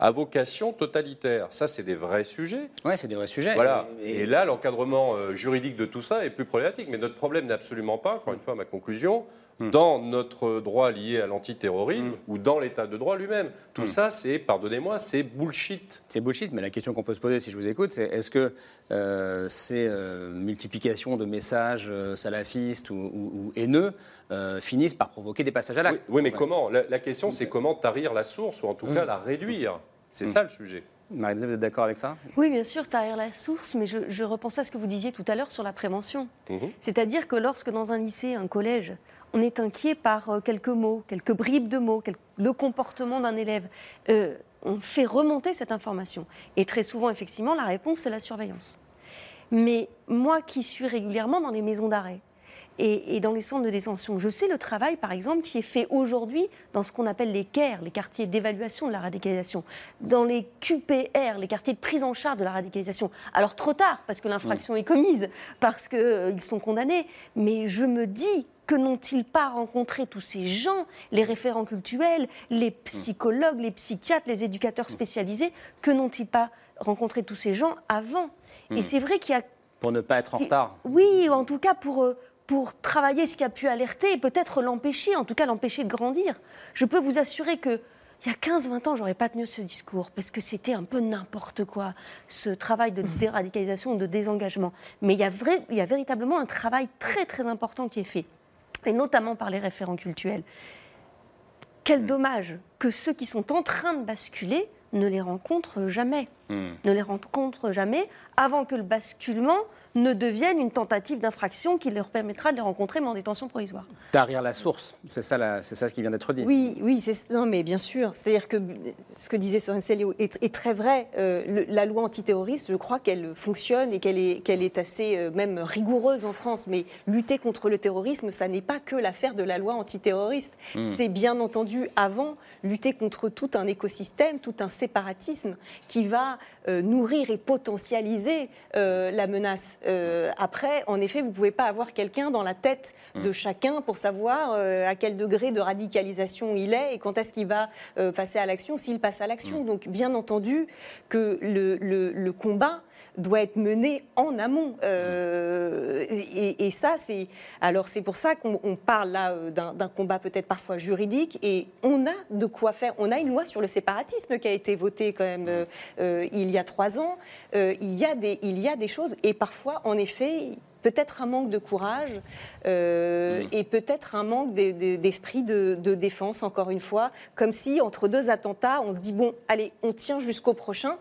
à vocation totalitaire Ça, c'est des vrais sujets. Oui, c'est des vrais sujets. Voilà. Et- Et, là, l'encadrement euh, juridique de tout ça est plus problématique. Mais notre problème n'est absolument pas, encore une fois, ma conclusion, dans notre droit lié à l'antiterrorisme ou dans l'état de droit lui-même. Tout ça, c'est, pardonnez-moi, c'est bullshit. C'est bullshit, mais la question qu'on peut se poser, si je vous écoute, c'est est-ce que euh, ces euh, multiplications de messages euh, salafistes ou, ou- ou haineux euh, finissent par provoquer des passages à Oui, l'acte? Oui, mais Ouais. comment? La, la question, c'est comment tarir la source, ou en tout cas la réduire. C'est ça le sujet. Marie-Josée, vous êtes d'accord avec ça? Oui, bien sûr, tarir la source, mais je, je repensais à ce que vous disiez tout à l'heure sur la prévention. Mhm. C'est-à-dire que lorsque dans un lycée, un collège, on est inquiet par euh, quelques mots, quelques bribes de mots, le comportement d'un élève, euh, on fait remonter cette information. Et très souvent, effectivement, la réponse, c'est la surveillance. Mais moi qui suis régulièrement dans les maisons d'arrêt et, et dans les centres de détention, je sais le travail, par exemple, qui est fait aujourd'hui dans ce qu'on appelle les CAIR, les quartiers d'évaluation de la radicalisation, dans les QPR, les quartiers de prise en charge de la radicalisation. Alors trop tard, parce que l'infraction est commise, parce qu'ils sont condamnés, mais je me dis que n'ont-ils pas rencontré tous ces gens, les référents cultuels, les psychologues, les psychiatres, les éducateurs spécialisés, que n'ont-ils pas rencontré tous ces gens avant? Et c'est vrai qu'il y a Pour ne pas être en retard. oui, en tout cas pour, euh, pour travailler ce qui a pu alerter et peut-être l'empêcher, en tout cas l'empêcher de grandir. Je peux vous assurer que il y a 15-20 ans, j'aurais pas tenu ce discours parce que c'était un peu n'importe quoi, ce travail de <laughs> déradicalisation, de désengagement. Mais il y, a vrai, il y a véritablement un travail très très important qui est fait, et notamment par les référents cultuels. Quel dommage que ceux qui sont en train de basculer ne les rencontrent jamais. Ne les rencontrent jamais avant que le basculement ne devienne une tentative d'infraction qui leur permettra de les rencontrer mais en détention provisoire. Tarir la source, c'est ça, la- c'est ça ce qui vient d'être dit. Oui, oui, c'est non, mais bien sûr. C'est-à-dire que ce que disait Soren est, est très vrai. Euh, le- la loi antiterroriste, je crois qu'elle fonctionne et qu'elle est, qu'elle est assez euh, même rigoureuse en France. Mais lutter contre le terrorisme, ça n'est pas que l'affaire de la loi antiterroriste. Mm. C'est bien entendu avant lutter contre tout un écosystème, tout un séparatisme qui va euh, nourrir et potentialiser euh, la menace. Euh, après, en effet, vous ne pouvez pas avoir quelqu'un dans la tête de chacun pour savoir à quel degré de radicalisation il est et quand est-ce qu'il va passer à l'action, s'il passe à l'action. Donc, bien entendu que le, le- le combat doit être mené en amont. Euh, et, et ça, c'est alors c'est pour ça qu'on on parle là euh, d'un combat peut-être parfois juridique. Et on a de quoi faire. On a une loi sur le séparatisme qui a été votée quand même euh, il y a trois ans. Euh, il y a des il y a des choses et parfois, en effet. Peut-être un manque de courage euh, et peut-être un manque de- de- d'esprit de, de défense, encore une fois, comme si entre deux attentats, on se dit bon, allez, on tient jusqu'au prochain.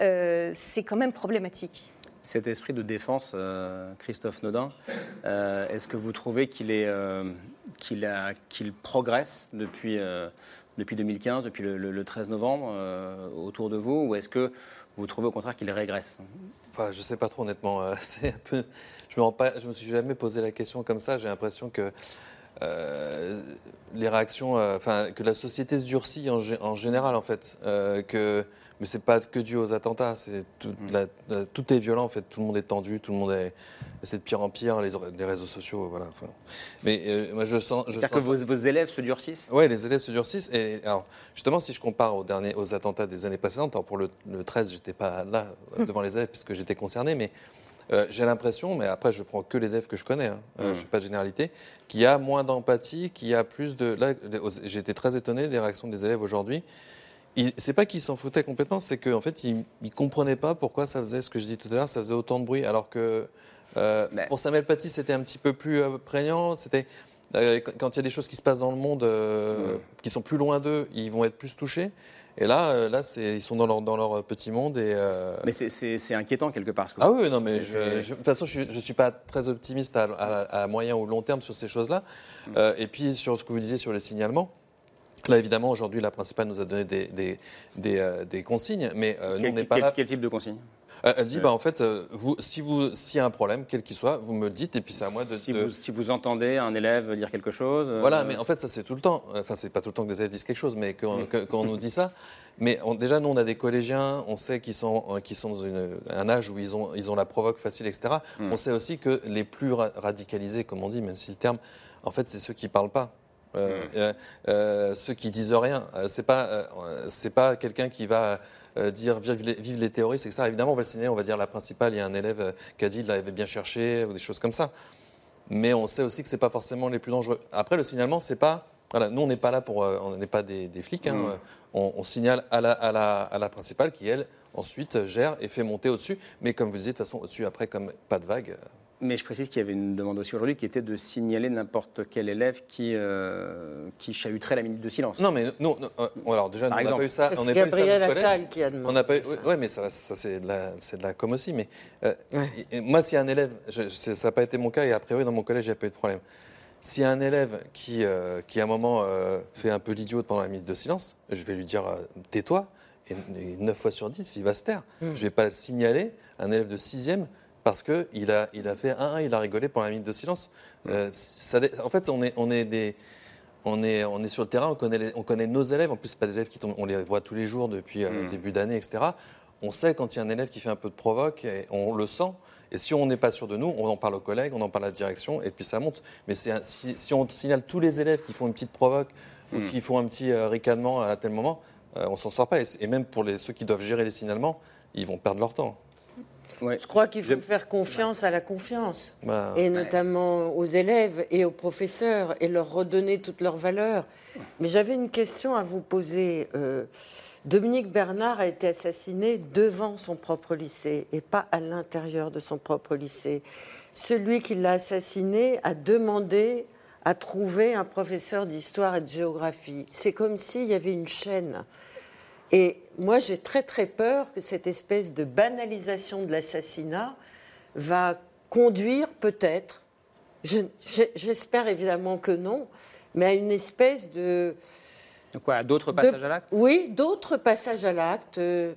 Euh, c'est quand même problématique. Cet esprit de défense, euh, Christophe Nodin, euh, est-ce que vous trouvez qu'il est, euh, qu'il a- qu'il progresse depuis, euh, depuis 2015, depuis le, le- le 13 novembre, euh, autour de vous, ou est-ce que vous trouvez au contraire qu'il régresse? Enfin, je sais pas trop honnêtement. euh, <laughs> c'est un peu. Je me. Je me suis jamais posé la question comme ça. J'ai l'impression que euh, les réactions, euh, enfin, que la société se durcit en, gé- en général, en fait. Euh, que, mais c'est pas que dû aux attentats. C'est tout, Mm. la- la- tout est violent, en fait. Tout le monde est tendu, tout le monde est. C'est de pire en pire, les, les réseaux sociaux, voilà. enfin. Mais euh, moi, je sens. C'est-à-dire que vos, élèves se durcissent? Oui, les élèves se durcissent. Et alors, justement, si je compare aux, derniers, aux attentats des années précédentes, alors pour le, le 13, j'étais pas là euh, devant les élèves puisque j'étais concerné, mais euh, j'ai l'impression, mais après je prends que les élèves que je connais, hein, euh, Mm. je ne fais pas de généralité, qu'il y a moins d'empathie, qu'il y a plus de. Là, été très étonné des réactions des élèves aujourd'hui. C'est pas qu'ils s'en foutaient complètement, c'est qu'en fait, ils ne comprenaient pas pourquoi ça faisait ce que je dis tout à l'heure, ça faisait autant de bruit, alors que euh, pour Samuel Paty, c'était un petit peu plus euh, prégnant. C'était euh, quand il y a des choses qui se passent dans le monde euh, qui sont plus loin d'eux, ils vont être plus touchés. Et là, là, ils sont dans leur, dans leur petit monde et. euh, Mais c'est- inquiétant quelque part. ce que ah oui, non, mais je- c'est- je- de toute façon, je ne suis pas très optimiste à, à- à moyen ou long terme sur ces choses-là. Mm. Euh, et puis, sur ce que vous disiez sur les signalements, là, évidemment, aujourd'hui, la principale nous a donné des, des, des, euh, des consignes, mais euh, nous, on n'est pas quel- là. quel type de consigne? Euh, Elle dit, bah, en fait, euh, vous, si vous, s'il y a un problème, quel qu'il soit, vous me le dites, et puis c'est à moi de. si, de- vous, si vous entendez un élève dire quelque chose. euh, Voilà, mais en fait, ça c'est tout le temps. Enfin, c'est pas tout le temps que les élèves disent quelque chose, mais quand, quand on nous dit ça. Mais on- déjà, nous, on a des collégiens, on sait qu'ils sont, euh, qu'ils sont dans une- un âge où ils ont, ils ont la provoque facile, etc. Mm. On sait aussi que les plus ra- radicalisés, comme on dit, même si le terme, en fait, c'est ceux qui parlent pas. Euh, euh, euh, ceux qui disent rien. C'est pas, c'est pas quelqu'un qui va dire vive les, vive les terroristes, etc. Évidemment, on va le signaler, on va dire la principale, il y a un élève qui a dit il l'avait bien cherché, ou des choses comme ça mais on sait aussi que c'est pas forcément les plus dangereux. Après, le signalement, c'est pas. Voilà, nous, on n'est pas là pour. on n'est pas des, des flics. hein. Mm. On, on signale à la, à, la, à la principale qui, elle, ensuite gère et fait monter au-dessus. Mais comme vous disiez, de toute façon, au-dessus, après, comme pas de vague. Mais je précise qu'il y avait une demande aussi aujourd'hui qui était de signaler n'importe quel élève qui, euh, qui chahuterait la minute de silence. Non, mais nous, euh, alors déjà, Par nous, on n'a pas eu ça. C'est n'a pas eu ça Gabriel. Attal qui a demandé On n'a pas eu, ça. oui, ouais, mais ça, ça c'est de la, c'est de la com aussi. Mais euh, et moi, s'il y a un élève, je- ça n'a pas été mon cas et a priori dans mon collège, il n'y a pas eu de problème. S'il y a un élève qui, euh, qui à un moment euh, fait un peu l'idiot pendant la minute de silence, je vais lui dire euh, tais-toi. Et, et 9 fois sur 10, il va se taire. Mm. Je ne vais pas le signaler, un élève de 6e, parce qu'il a, il a fait un, un, il a rigolé pendant la minute de silence. Euh, ça en fait, on est, on est des. On est, on est sur le terrain, on connaît, les- on connaît nos élèves. En plus, ce pas des élèves qui tombent, on les voit tous les jours depuis euh, Mm. le début d'année, etc. On sait quand il y a un élève qui fait un peu de provoque, et on le sent. Et si on n'est pas sûr de nous, on en parle aux collègues, on en parle à la direction, et puis ça monte. Mais un- si, si on signale tous les élèves qui font une petite provoque ou Mm. qui font un petit euh, ricanement à tel moment, on s'en sort pas. Et, et même pour les, ceux qui doivent gérer les signalements, ils vont perdre leur temps. Je crois qu'il faut faire confiance à la confiance. Bah, et ouais. notamment aux élèves et aux professeurs et leur redonner toutes leurs valeurs. Mais j'avais une question à vous poser. Euh, Dominique Bernard a été assassiné devant son propre lycée et pas à l'intérieur de son propre lycée. Celui qui l'a assassiné a demandé à trouver un professeur d'histoire et de géographie. C'est comme s'il y avait une chaîne. Et moi, j'ai très très peur que cette espèce de banalisation de l'assassinat va conduire peut-être, je- je- j'espère évidemment que non, mais à une espèce de... Quoi, d'autres de- passages à l'acte? Oui, d'autres passages à l'acte. euh,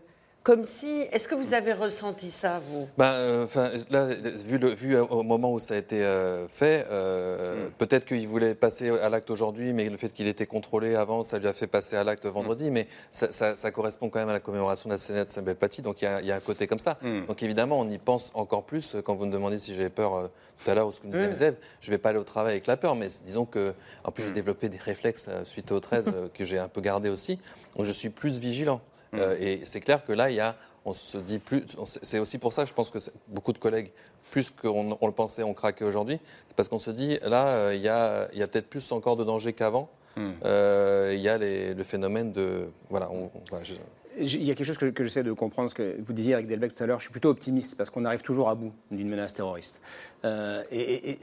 comme si... Est-ce que vous avez ressenti ça, vous? Ben, euh, enfin, là, vu, le, vu au moment où ça a été euh, fait, euh, peut-être qu'il voulait passer à l'acte aujourd'hui, mais le fait qu'il était contrôlé avant, ça lui a fait passer à l'acte vendredi. Mais ça, ça- ça correspond quand même à la commémoration de la scénette de Paty, donc il y, a- il y a un côté comme ça. Mm. Donc évidemment, on y pense encore plus euh, quand vous me demandez si j'avais peur euh, tout à l'heure ou ce que nous disaient les élèves. Je ne vais pas aller au travail avec la peur, mais disons que, en plus, j'ai développé des réflexes euh, suite au 13 <laughs> euh, que j'ai un peu gardé aussi. Donc je suis plus vigilant. Euh, et c'est clair que là, il y a, on se dit plus. C'est aussi pour ça, je pense que beaucoup de collègues, plus qu'on on le pensait, ont craqué aujourd'hui. C'est parce qu'on se dit, là, euh, il y a, il y a peut-être plus encore de danger qu'avant. Hmm. Euh, Il y a les- le phénomène de. Voilà, on- on- voilà, je- Il y a quelque chose que, que j'essaie de comprendre, ce que vous disiez avec Delbecq tout à l'heure. Je suis plutôt optimiste parce qu'on arrive toujours à bout d'une menace terroriste. Euh, et, et, et-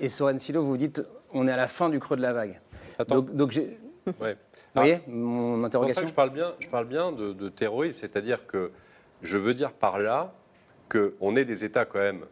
et Soren Silo, vous dites, on est à la fin du creux de la vague. Donc, donc j'ai- Ouais. Vous voyez Ah, mon C'est pour interrogation ça que je parle bien, je parle bien de, de terrorisme, c'est-à-dire que je veux dire par là qu'on est des États quand même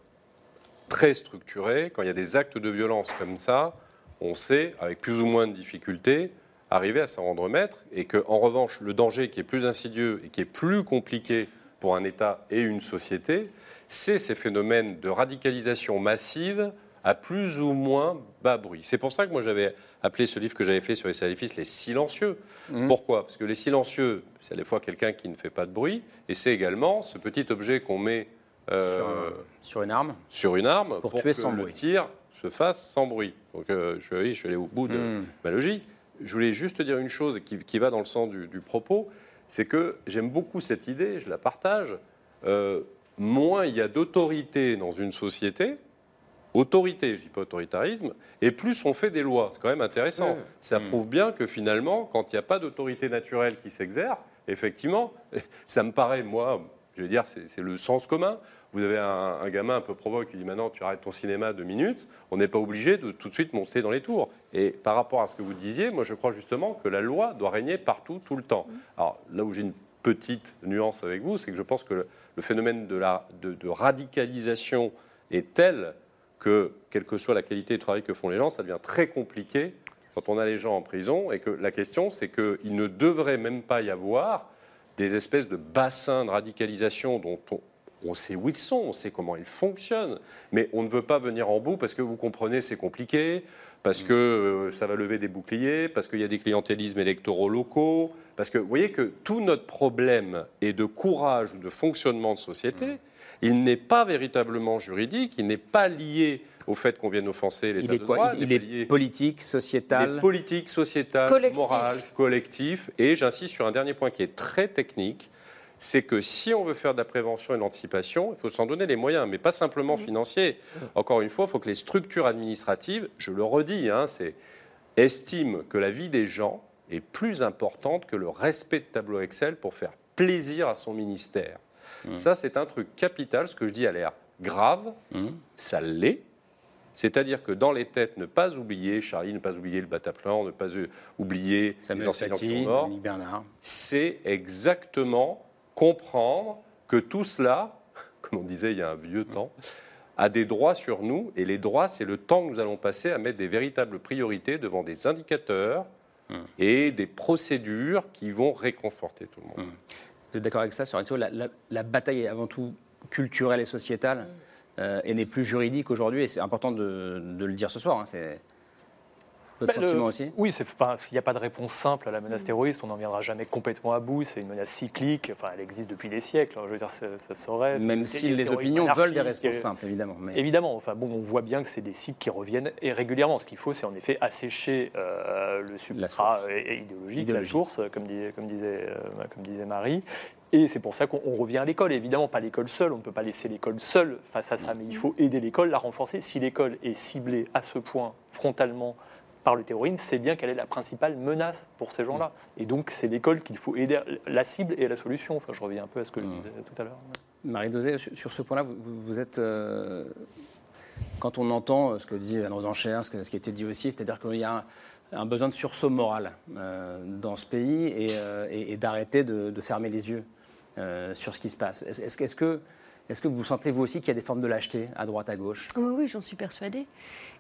très structurés. Quand il y a des actes de violence comme ça, on sait, avec plus ou moins de difficultés, arriver à s'en rendre maître, et que en revanche, le danger qui est plus insidieux et qui est plus compliqué pour un État et une société, c'est ces phénomènes de radicalisation massive à plus ou moins bas bruit. C'est pour ça que moi j'avais appelé ce livre que j'avais fait sur les salafistes les silencieux. Mhm. Pourquoi? Parce que les silencieux, c'est à la fois quelqu'un qui ne fait pas de bruit, et c'est également ce petit objet qu'on met euh, Sur, euh, sur une arme sur une arme Pour pour, tuer que sans le bruit. tir se fasse sans bruit. Donc euh, je, oui, je suis allé au bout de Mm. ma logique. Je voulais juste dire une chose qui, qui va dans le sens du, du propos, c'est que j'aime beaucoup cette idée, je la partage. Moins il y a d'autorité dans une société, autorité, je dis pas autoritarisme, et plus on fait des lois. C'est quand même intéressant. Mm. Ça prouve bien que finalement, quand il n'y a pas d'autorité naturelle qui s'exerce, effectivement, <laughs> ça me paraît, moi, je veux dire, c'est c'est le sens commun. Vous avez un, un gamin un peu provoque qui dit maintenant tu arrêtes ton cinéma deux minutes, on n'est pas obligé de tout de suite monter dans les tours. Et par rapport à ce que vous disiez, moi je crois justement que la loi doit régner partout, tout le temps. Alors là où j'ai une petite nuance avec vous, c'est que je pense que le, le phénomène de, la, de, de radicalisation est tel que, quelle que soit la qualité du travail que font les gens, ça devient très compliqué quand on a les gens en prison. Et que la question, c'est qu'il ne devrait même pas y avoir des espèces de bassins de radicalisation dont on, sait où ils sont, on sait comment ils fonctionnent, mais on ne veut pas venir en bout parce que vous comprenez, c'est compliqué, parce que euh, ça va lever des boucliers, parce qu'il y a des clientélismes électoraux locaux, parce que vous voyez que tout notre problème est de courage ou de fonctionnement de société. Il n'est pas véritablement juridique, il n'est pas lié au fait qu'on vienne offenser l'état Il est de quoi droit. Il, il est lié- politique, il sociétal est politique, sociétal, Collectif. moral, collectif. Et j'insiste sur un dernier point qui est très technique, c'est que si on veut faire de la prévention et de l'anticipation, il faut s'en donner les moyens, mais pas simplement financiers. Encore une fois, il faut que les structures administratives, je le redis, hein, c'est estiment que la vie des gens est plus importante que le respect de tableau Excel pour faire plaisir à son ministère. Ça, c'est un truc capital. Ce que je dis a l'air grave, ça l'est. C'est-à-dire que dans les têtes, ne pas oublier Charlie, ne pas oublier le Bataclan, ne pas euh, oublier les Samuel enseignants qui Paty, sont morts, Bernard. c'est exactement comprendre que tout cela, <laughs> comme on disait il y a un vieux temps, a des droits sur nous. Et les droits, c'est le temps que nous allons passer à mettre des véritables priorités devant des indicateurs et des procédures qui vont réconforter tout le monde. Vous êtes d'accord avec ça, sur la, la, la bataille est avant tout culturelle et sociétale euh, et n'est plus juridique aujourd'hui. Et c'est important de, de le dire ce soir. hein, votre Bah, le- sentiment aussi? Oui, il n'y a pas de réponse simple à la menace terroriste. On n'en viendra jamais complètement à bout. C'est une menace cyclique. Enfin, elle existe depuis des siècles. hein. Je veux dire, ça, ça saurait. Même si le les opinions veulent des réponses simples, évidemment. Mais... Évidemment, enfin bon, on voit bien que c'est des cibles qui reviennent et régulièrement. Ce qu'il faut, c'est en effet assécher euh, le substrat euh, idéologique, Idéologique. la source, comme disait, comme disait, euh, comme disait Marie. Et c'est pour ça qu'on on revient à l'école. Évidemment, pas l'école seule. On ne peut pas laisser l'école seule face à ça, mais il faut aider l'école, la renforcer. Si l'école est ciblée à ce point frontalement par le terrorisme, c'est bien qu'elle est la principale menace pour ces gens-là. Et donc, c'est l'école qu'il faut aider, la cible et la solution. Enfin, je reviens un peu à ce que je disais tout à l'heure. Marie Dosé, sur ce point-là, vous, êtes. euh, quand on entend euh, ce que dit Anne Rosencher, ce, qui a été dit aussi, c'est-à-dire qu'il y a un, un besoin de sursaut moral euh, dans ce pays et, euh, et- et d'arrêter de, de fermer les yeux sur ce qui se passe. Est-ce est-ce que- est-ce que, vous sentez vous aussi qu'il y a des formes de lâcheté à droite, à gauche? Oui, oui, j'en suis persuadée.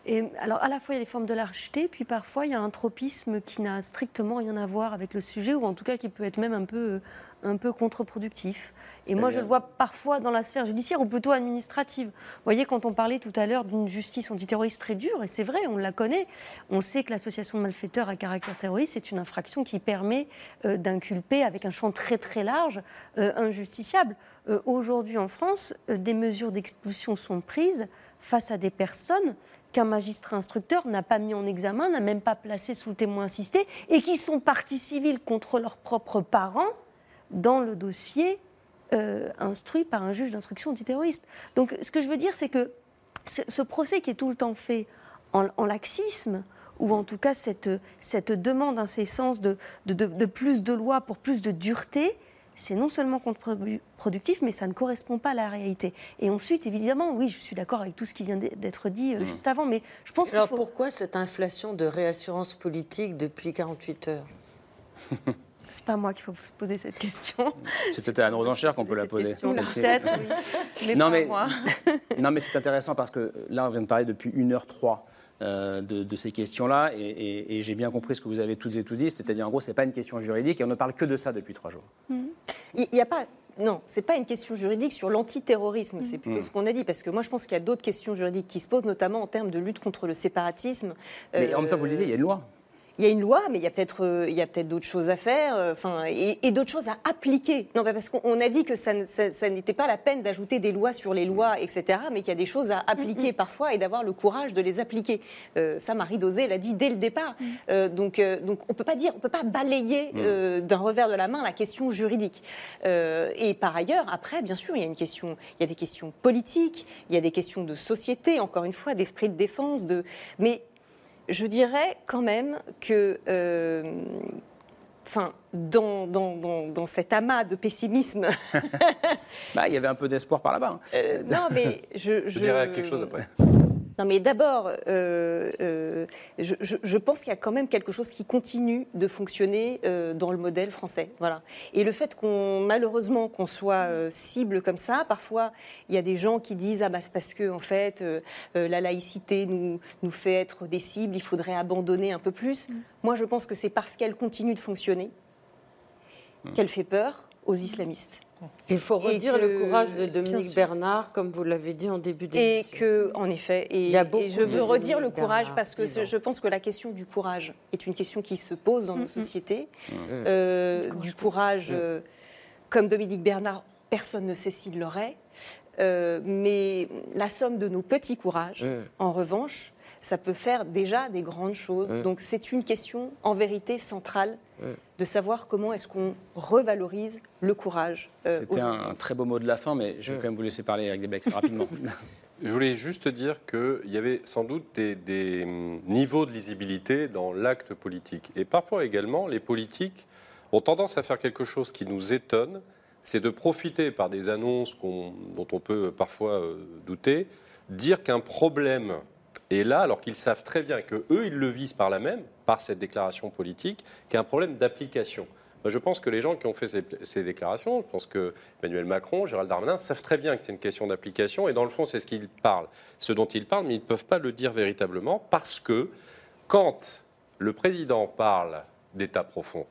Et alors, à la fois, il y a des formes de lâcheté, puis parfois, il y a un tropisme qui n'a strictement rien à voir avec le sujet, ou en tout cas qui peut être même un peu, un peu contre-productif. Et moi, je le vois parfois dans la sphère judiciaire, ou plutôt administrative. Vous voyez, quand on parlait tout à l'heure d'une justice antiterroriste très dure, et c'est vrai, on la connaît, on sait que l'association de malfaiteurs à caractère terroriste est une infraction qui permet euh, d'inculper, avec un champ très très large, euh, un justiciable. Euh, Aujourd'hui, en France, euh, des mesures d'expulsion sont prises face à des personnes qu'un magistrat instructeur n'a pas mis en examen, n'a même pas placé sous le témoin assisté, et qui sont partie civile contre leurs propres parents dans le dossier euh, instruit par un juge d'instruction antiterroriste. Donc ce que je veux dire, c'est que ce procès qui est tout le temps fait en, en laxisme, ou en tout cas cette, cette demande incessante de, de, de- de plus de lois pour plus de dureté, c'est non seulement contre-productif, mais ça ne correspond pas à la réalité. Et ensuite, évidemment, oui, je suis d'accord avec tout ce qui vient d'être dit euh, Mhm. juste avant, mais je pense qu'il Alors faut... pourquoi cette inflation de réassurance politique depuis 48 heures? <laughs> C'est pas moi qu'il faut se poser cette question. <laughs> C'est peut-être à Anne Rosencher qu'on peut la poser. peut-être, non, pas mais, moi. <laughs> non, mais c'est intéressant parce que là, on vient de parler depuis 1h03 euh, de, de ces questions-là et, et- et j'ai bien compris ce que vous avez tous et tous dit, c'est-à-dire en gros, c'est pas une question juridique et on ne parle que de ça depuis trois jours. Il n'y a pas non, c'est pas une question juridique sur l'antiterrorisme, c'est plutôt Mm. ce qu'on a dit, parce que moi je pense qu'il y a d'autres questions juridiques qui se posent, notamment en termes de lutte contre le séparatisme. Mais en même temps, vous le disiez, il y a une loi. Il y a une loi, mais il y a peut-être euh, il y a peut-être d'autres choses à faire, euh, enfin et, et d'autres choses à appliquer. Non, parce qu'on on a dit que ça, ne- ça- ça n'était pas la peine d'ajouter des lois sur les lois, etc. Mais qu'il y a des choses à appliquer parfois et d'avoir le courage de les appliquer. Euh, ça, Marie Dosé l'a dit dès le départ. Euh, donc, euh, donc on peut pas dire, on peut pas balayer euh, d'un revers de la main la question juridique. Euh, et par ailleurs, après, bien sûr, il y a une question, il y a des questions politiques, il y a des questions de société, encore une fois, d'esprit de défense, de mais je dirais quand même que, euh, enfin, dans, dans, dans, dans cet amas de pessimisme, <laughs> Bah, il y avait un peu d'espoir par là-bas. hein. euh, non, mais je, Je dirais quelque chose après. Non, mais d'abord, euh, euh, je, je- je pense qu'il y a quand même quelque chose qui continue de fonctionner euh, dans le modèle français. Voilà. Et le fait qu'on, malheureusement, qu'on soit euh, cible comme ça, parfois, il y a des gens qui disent ah bah c'est parce que en fait la laïcité nous nous fait être des cibles, il faudrait abandonner un peu plus. Moi, je pense que c'est parce qu'elle continue de fonctionner qu'elle fait peur aux islamistes. Il faut Et redire que- le courage de Dominique. Bernard, comme vous l'avez dit en début Et d'émission. que, en effet, et, Il y a et beaucoup je veux redire le courage Bernard, parce que disons. je pense que la question du courage est une question qui se pose dans nos sociétés. Euh, du courage, euh, comme Dominique Bernard, personne ne sait s'il l'aurait. Euh, mais la somme de nos petits courages, Mm. en revanche, ça peut faire déjà des grandes choses. Mm. Donc c'est une question, en vérité, centrale Mm. De savoir comment est-ce qu'on revalorise le courage. euh, C'était un très beau mot de la fin, mais je vais Mm. quand même vous laisser parler, Eric Desbeck, rapidement. <laughs> Je voulais juste dire qu'il y avait sans doute des, des, hum, niveaux de lisibilité dans l'acte politique. Et parfois également, les politiques ont tendance à faire quelque chose qui nous étonne, c'est de profiter par des annonces dont on peut parfois euh, douter, dire qu'un problème est là, alors qu'ils savent très bien que eux, ils le visent par la même, par cette déclaration politique, qu'un problème d'application. Je pense que les gens qui ont fait ces, ces déclarations, je pense que Emmanuel Macron, Gérald Darmanin, savent très bien que c'est une question d'application, et dans le fond, c'est ce qu'ils parlent, ce dont ils parlent, mais ils ne peuvent pas le dire véritablement, parce que quand le président parle d'État profond,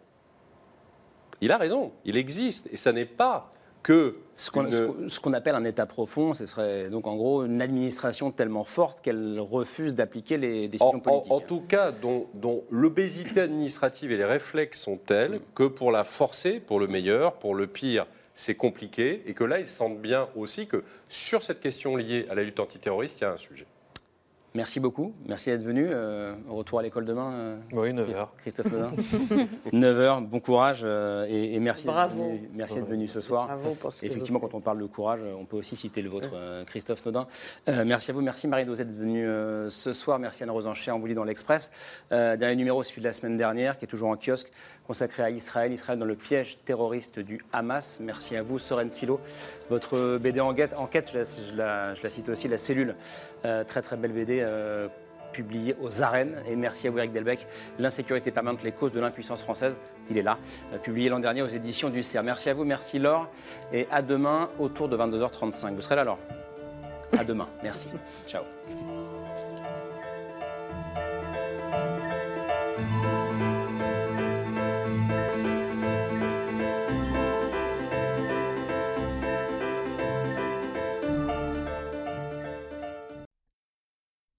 il a raison, il existe, et ça n'est pas que Ce qu'on une- appelle un État profond, ce serait donc en gros une administration tellement forte qu'elle refuse d'appliquer les décisions en- politiques. en tout cas, dont, dont l'obésité administrative et les réflexes sont tels que pour la forcer, pour le meilleur, pour le pire, c'est compliqué, et que là, ils sentent bien aussi que sur cette question liée à la lutte antiterroriste, il y a un sujet. Merci beaucoup, merci d'être venu. Euh, retour à l'école demain. euh, Oui, 9h. Christophe Nodin. <laughs> 9h, bon courage euh, et, et merci d'être Bravo. venu, merci d'être venu ce soir. Bravo pour ce que Effectivement, quand on parle de courage, on peut aussi citer le vôtre, euh, Christophe Nodin. Euh, merci à vous, merci Marie d'être venue euh, ce soir. Merci Anne Rosencher, on vous lit dans l'Express. Euh, dernier numéro, celui de la semaine dernière, qui est toujours en kiosque, consacré à Israël. Israël dans le piège terroriste du Hamas. Merci à vous, Soren Silo. Votre BD enquête, enquête je, la, je la- je la cite aussi, La Cellule. Euh, très très belle BD. Euh, publié aux arènes. Et merci à vous, Delbecq. L'insécurité permanente, les causes de l'impuissance française, il est là, euh, publié l'an dernier aux éditions du CERF. Merci à vous, merci Laure. Et à demain, autour de 22h35. Vous serez là, Laure À demain. Merci. Ciao.